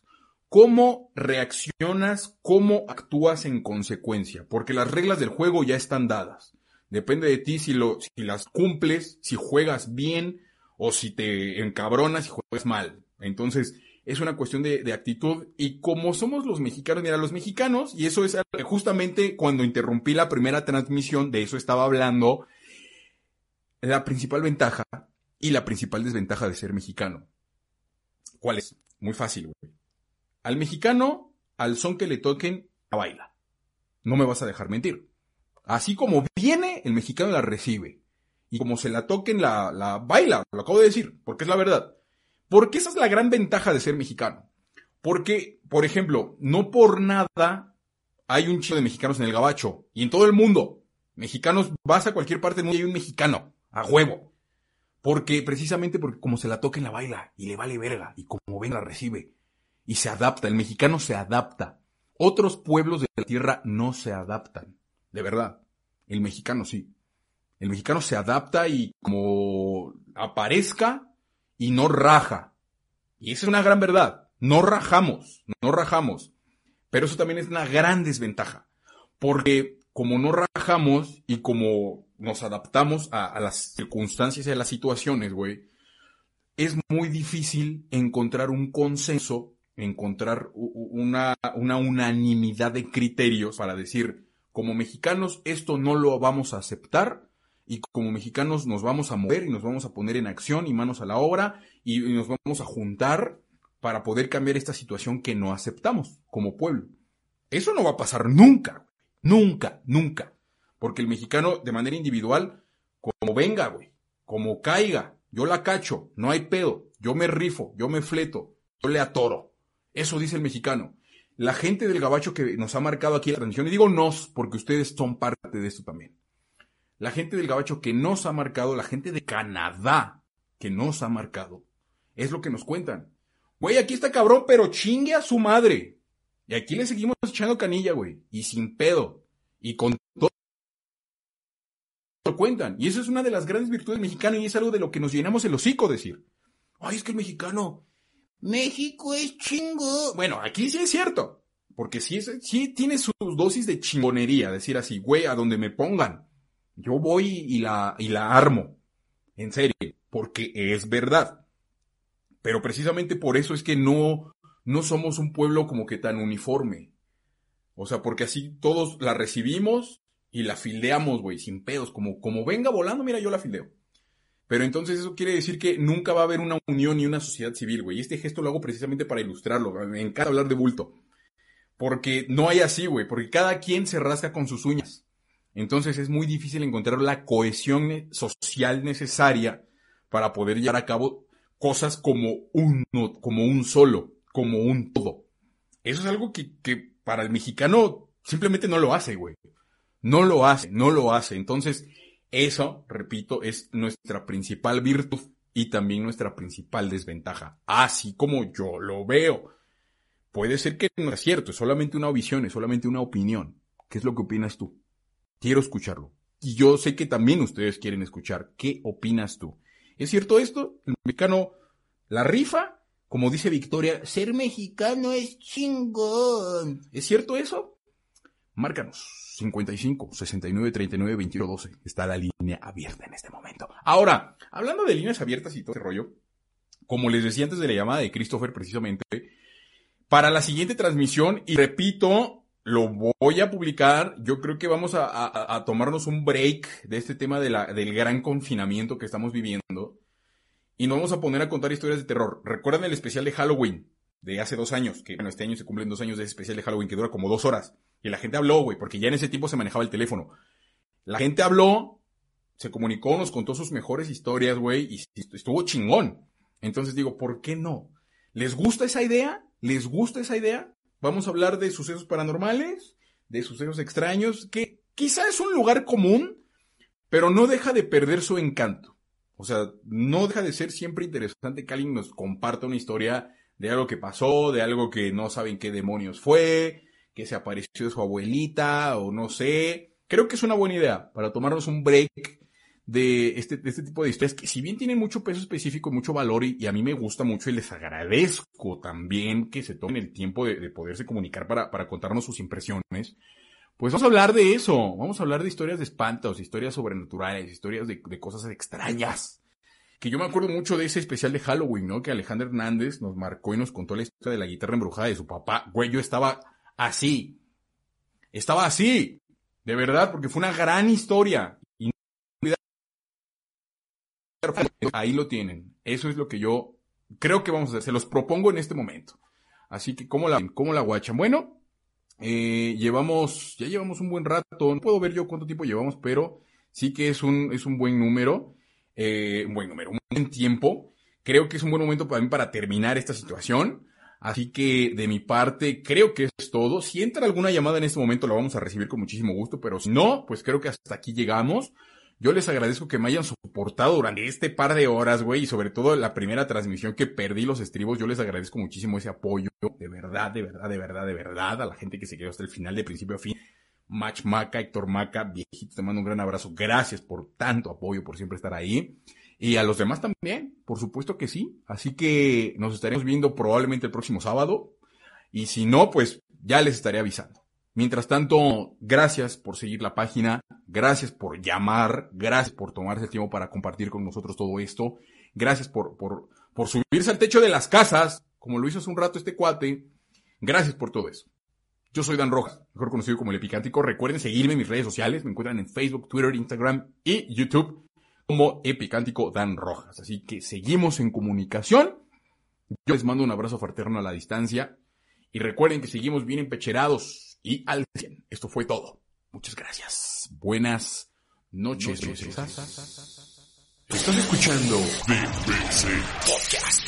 Cómo reaccionas, cómo actúas en consecuencia, porque las reglas del juego ya están dadas. Depende de ti si, lo, si las cumples, si juegas bien o si te encabronas y juegas mal. Entonces, es una cuestión de, de actitud y como somos los mexicanos, mira, los mexicanos, y eso es justamente cuando interrumpí la primera transmisión, de eso estaba hablando, la principal ventaja y la principal desventaja de ser mexicano. ¿Cuál es? Muy fácil, güey. Al mexicano, al son que le toquen, a baila. No me vas a dejar mentir. Así como viene, el mexicano la recibe. Y como se la toquen, la, la baila. Lo acabo de decir, porque es la verdad. Porque esa es la gran ventaja de ser mexicano. Porque, por ejemplo, no por nada hay un chico de mexicanos en el gabacho y en todo el mundo. Mexicanos, vas a cualquier parte del mundo y hay un mexicano, a huevo. Porque, precisamente porque como se la toca en la baila y le vale verga y como venga la recibe y se adapta, el mexicano se adapta. Otros pueblos de la tierra no se adaptan, de verdad. El mexicano sí. El mexicano se adapta y como aparezca y no raja. Y esa es una gran verdad. No rajamos, no rajamos. Pero eso también es una gran desventaja. Porque como no rajamos y como nos adaptamos a, las circunstancias y a las situaciones, güey, es muy difícil encontrar un consenso, encontrar una, una unanimidad de criterios para decir, como mexicanos esto no lo vamos a aceptar y como mexicanos nos vamos a mover y nos vamos a poner en acción y manos a la obra y, nos vamos a juntar para poder cambiar esta situación que no aceptamos como pueblo. Eso no va a pasar nunca, nunca, nunca. Porque el mexicano de manera individual, como venga, güey, como caiga, yo la cacho, no hay pedo, yo me rifo, yo me fleto, yo le atoro. Eso dice el mexicano. La gente del gabacho que nos ha marcado aquí la transmisión, y digo nos, porque ustedes son parte de esto también. La gente del gabacho que nos ha marcado, la gente de Canadá que nos ha marcado, es lo que nos cuentan. Güey, aquí está cabrón, pero chingue a su madre. Y aquí le seguimos echando canilla, güey. Y sin pedo. Y con todo lo cuentan. Y eso es una de las grandes virtudes mexicanas y es algo de lo que nos llenamos el hocico decir. Ay, es que el mexicano. México es chingo. Bueno, aquí sí es cierto. Porque sí, es, sí tiene sus dosis de chingonería. Decir así, güey, a donde me pongan. Yo voy y la, y la armo. En serio. Porque es verdad. Pero precisamente por eso es que no, no somos un pueblo como que tan uniforme. O sea, porque así todos la recibimos y la fildeamos, güey, sin pedos. Como, como venga volando, mira, yo la fildeo. Pero entonces eso quiere decir que nunca va a haber una unión ni una sociedad civil, güey. Y este gesto lo hago precisamente para ilustrarlo. Me encanta hablar de bulto. Porque no hay así, güey. Porque cada quien se rasca con sus uñas. Entonces es muy difícil encontrar la cohesión social necesaria para poder llevar a cabo cosas como uno, como un solo como un todo. Eso es algo que, que para el mexicano simplemente no lo hace, güey. No lo hace, no lo hace. Entonces, eso, repito, es nuestra principal virtud y también nuestra principal desventaja. Así como yo lo veo. Puede ser que no es cierto, es solamente una visión, es solamente una opinión. ¿Qué es lo que opinas tú? Quiero escucharlo. Y yo sé que también ustedes quieren escuchar. ¿Qué opinas tú? ¿Es cierto esto? ¿El mexicano la rifa como dice Victoria, ser mexicano es chingón. ¿Es cierto eso? Márcanos. 55 69 39 21 12. Está la línea abierta en este momento. Ahora, hablando de líneas abiertas y todo ese rollo, como les decía antes de la llamada de Christopher, precisamente, para la siguiente transmisión, y repito, lo voy a publicar. Yo creo que vamos a, tomarnos un break de este tema del gran confinamiento que estamos viviendo y nos vamos a poner a contar historias de terror. ¿Recuerdan el especial de Halloween de hace dos años? Que bueno, este año se cumplen dos años de ese especial de Halloween que dura como dos horas. Y la gente habló, güey, porque ya en ese tiempo se manejaba el teléfono. La gente habló, se comunicó, nos contó sus mejores historias, güey, y estuvo chingón. Entonces digo, ¿por qué no? ¿Les gusta esa idea? ¿Les gusta esa idea? Vamos a hablar de sucesos paranormales, de sucesos extraños, que quizá es un lugar común, pero no deja de perder su encanto. O sea, no deja de ser siempre interesante que alguien nos comparta una historia de algo que pasó, de algo que no saben qué demonios fue, que se apareció de su abuelita o no sé. Creo que es una buena idea para tomarnos un break de este, este tipo de historias que si bien tienen mucho peso específico, mucho valor y, a mí me gusta mucho y les agradezco también que se tomen el tiempo de, poderse comunicar para, para contarnos sus impresiones. Pues vamos a hablar de eso, vamos a hablar de historias de espantos, historias sobrenaturales, historias de, cosas extrañas. Que yo me acuerdo mucho de ese especial de Halloween, ¿no? Que Alejandro Hernández nos marcó y nos contó la historia de la guitarra embrujada de su papá. Güey, yo estaba así. Estaba así. De verdad, porque fue una gran historia. Y ahí lo tienen. Eso es lo que yo creo que vamos a hacer. Se los propongo en este momento. Así que, ¿cómo la, cómo la guachan? Bueno, eh, llevamos, ya llevamos un buen rato, no puedo ver yo cuánto tiempo llevamos, pero sí que es un, es un buen número, eh, un buen un buen tiempo. Creo que es un buen momento para mí para terminar esta situación. Así que de mi parte creo que es todo. Si entra alguna llamada en este momento la vamos a recibir con muchísimo gusto, pero si no, pues creo que hasta aquí llegamos. Yo les agradezco que me hayan soportado durante este par de horas, güey, y sobre todo la primera transmisión que perdí los estribos. Yo les agradezco muchísimo ese apoyo, de verdad, de verdad, de verdad, de verdad, a la gente que se quedó hasta el final, de principio a fin. Match Maca, Héctor Maca, viejito, te mando un gran abrazo. Gracias por tanto apoyo, por siempre estar ahí. Y a los demás también, por supuesto que sí. Así que nos estaremos viendo probablemente el próximo sábado. Y si no, pues ya les estaré avisando. Mientras tanto, gracias por seguir la página, gracias por llamar, gracias por tomarse el tiempo para compartir con nosotros todo esto, gracias por, por, por subirse al techo de las casas, como lo hizo hace un rato este cuate, gracias por todo eso. Yo soy Dan Rojas, mejor conocido como El Epicántico. Recuerden seguirme en mis redes sociales, me encuentran en Facebook, Twitter, Instagram y YouTube como Epicántico Dan Rojas. Así que seguimos en comunicación. Yo les mando un abrazo fraterno a la distancia. Y recuerden que seguimos bien empecherados y al 100. Esto fue todo. Muchas gracias. Buenas noches. Estás escuchando BBC Podcast.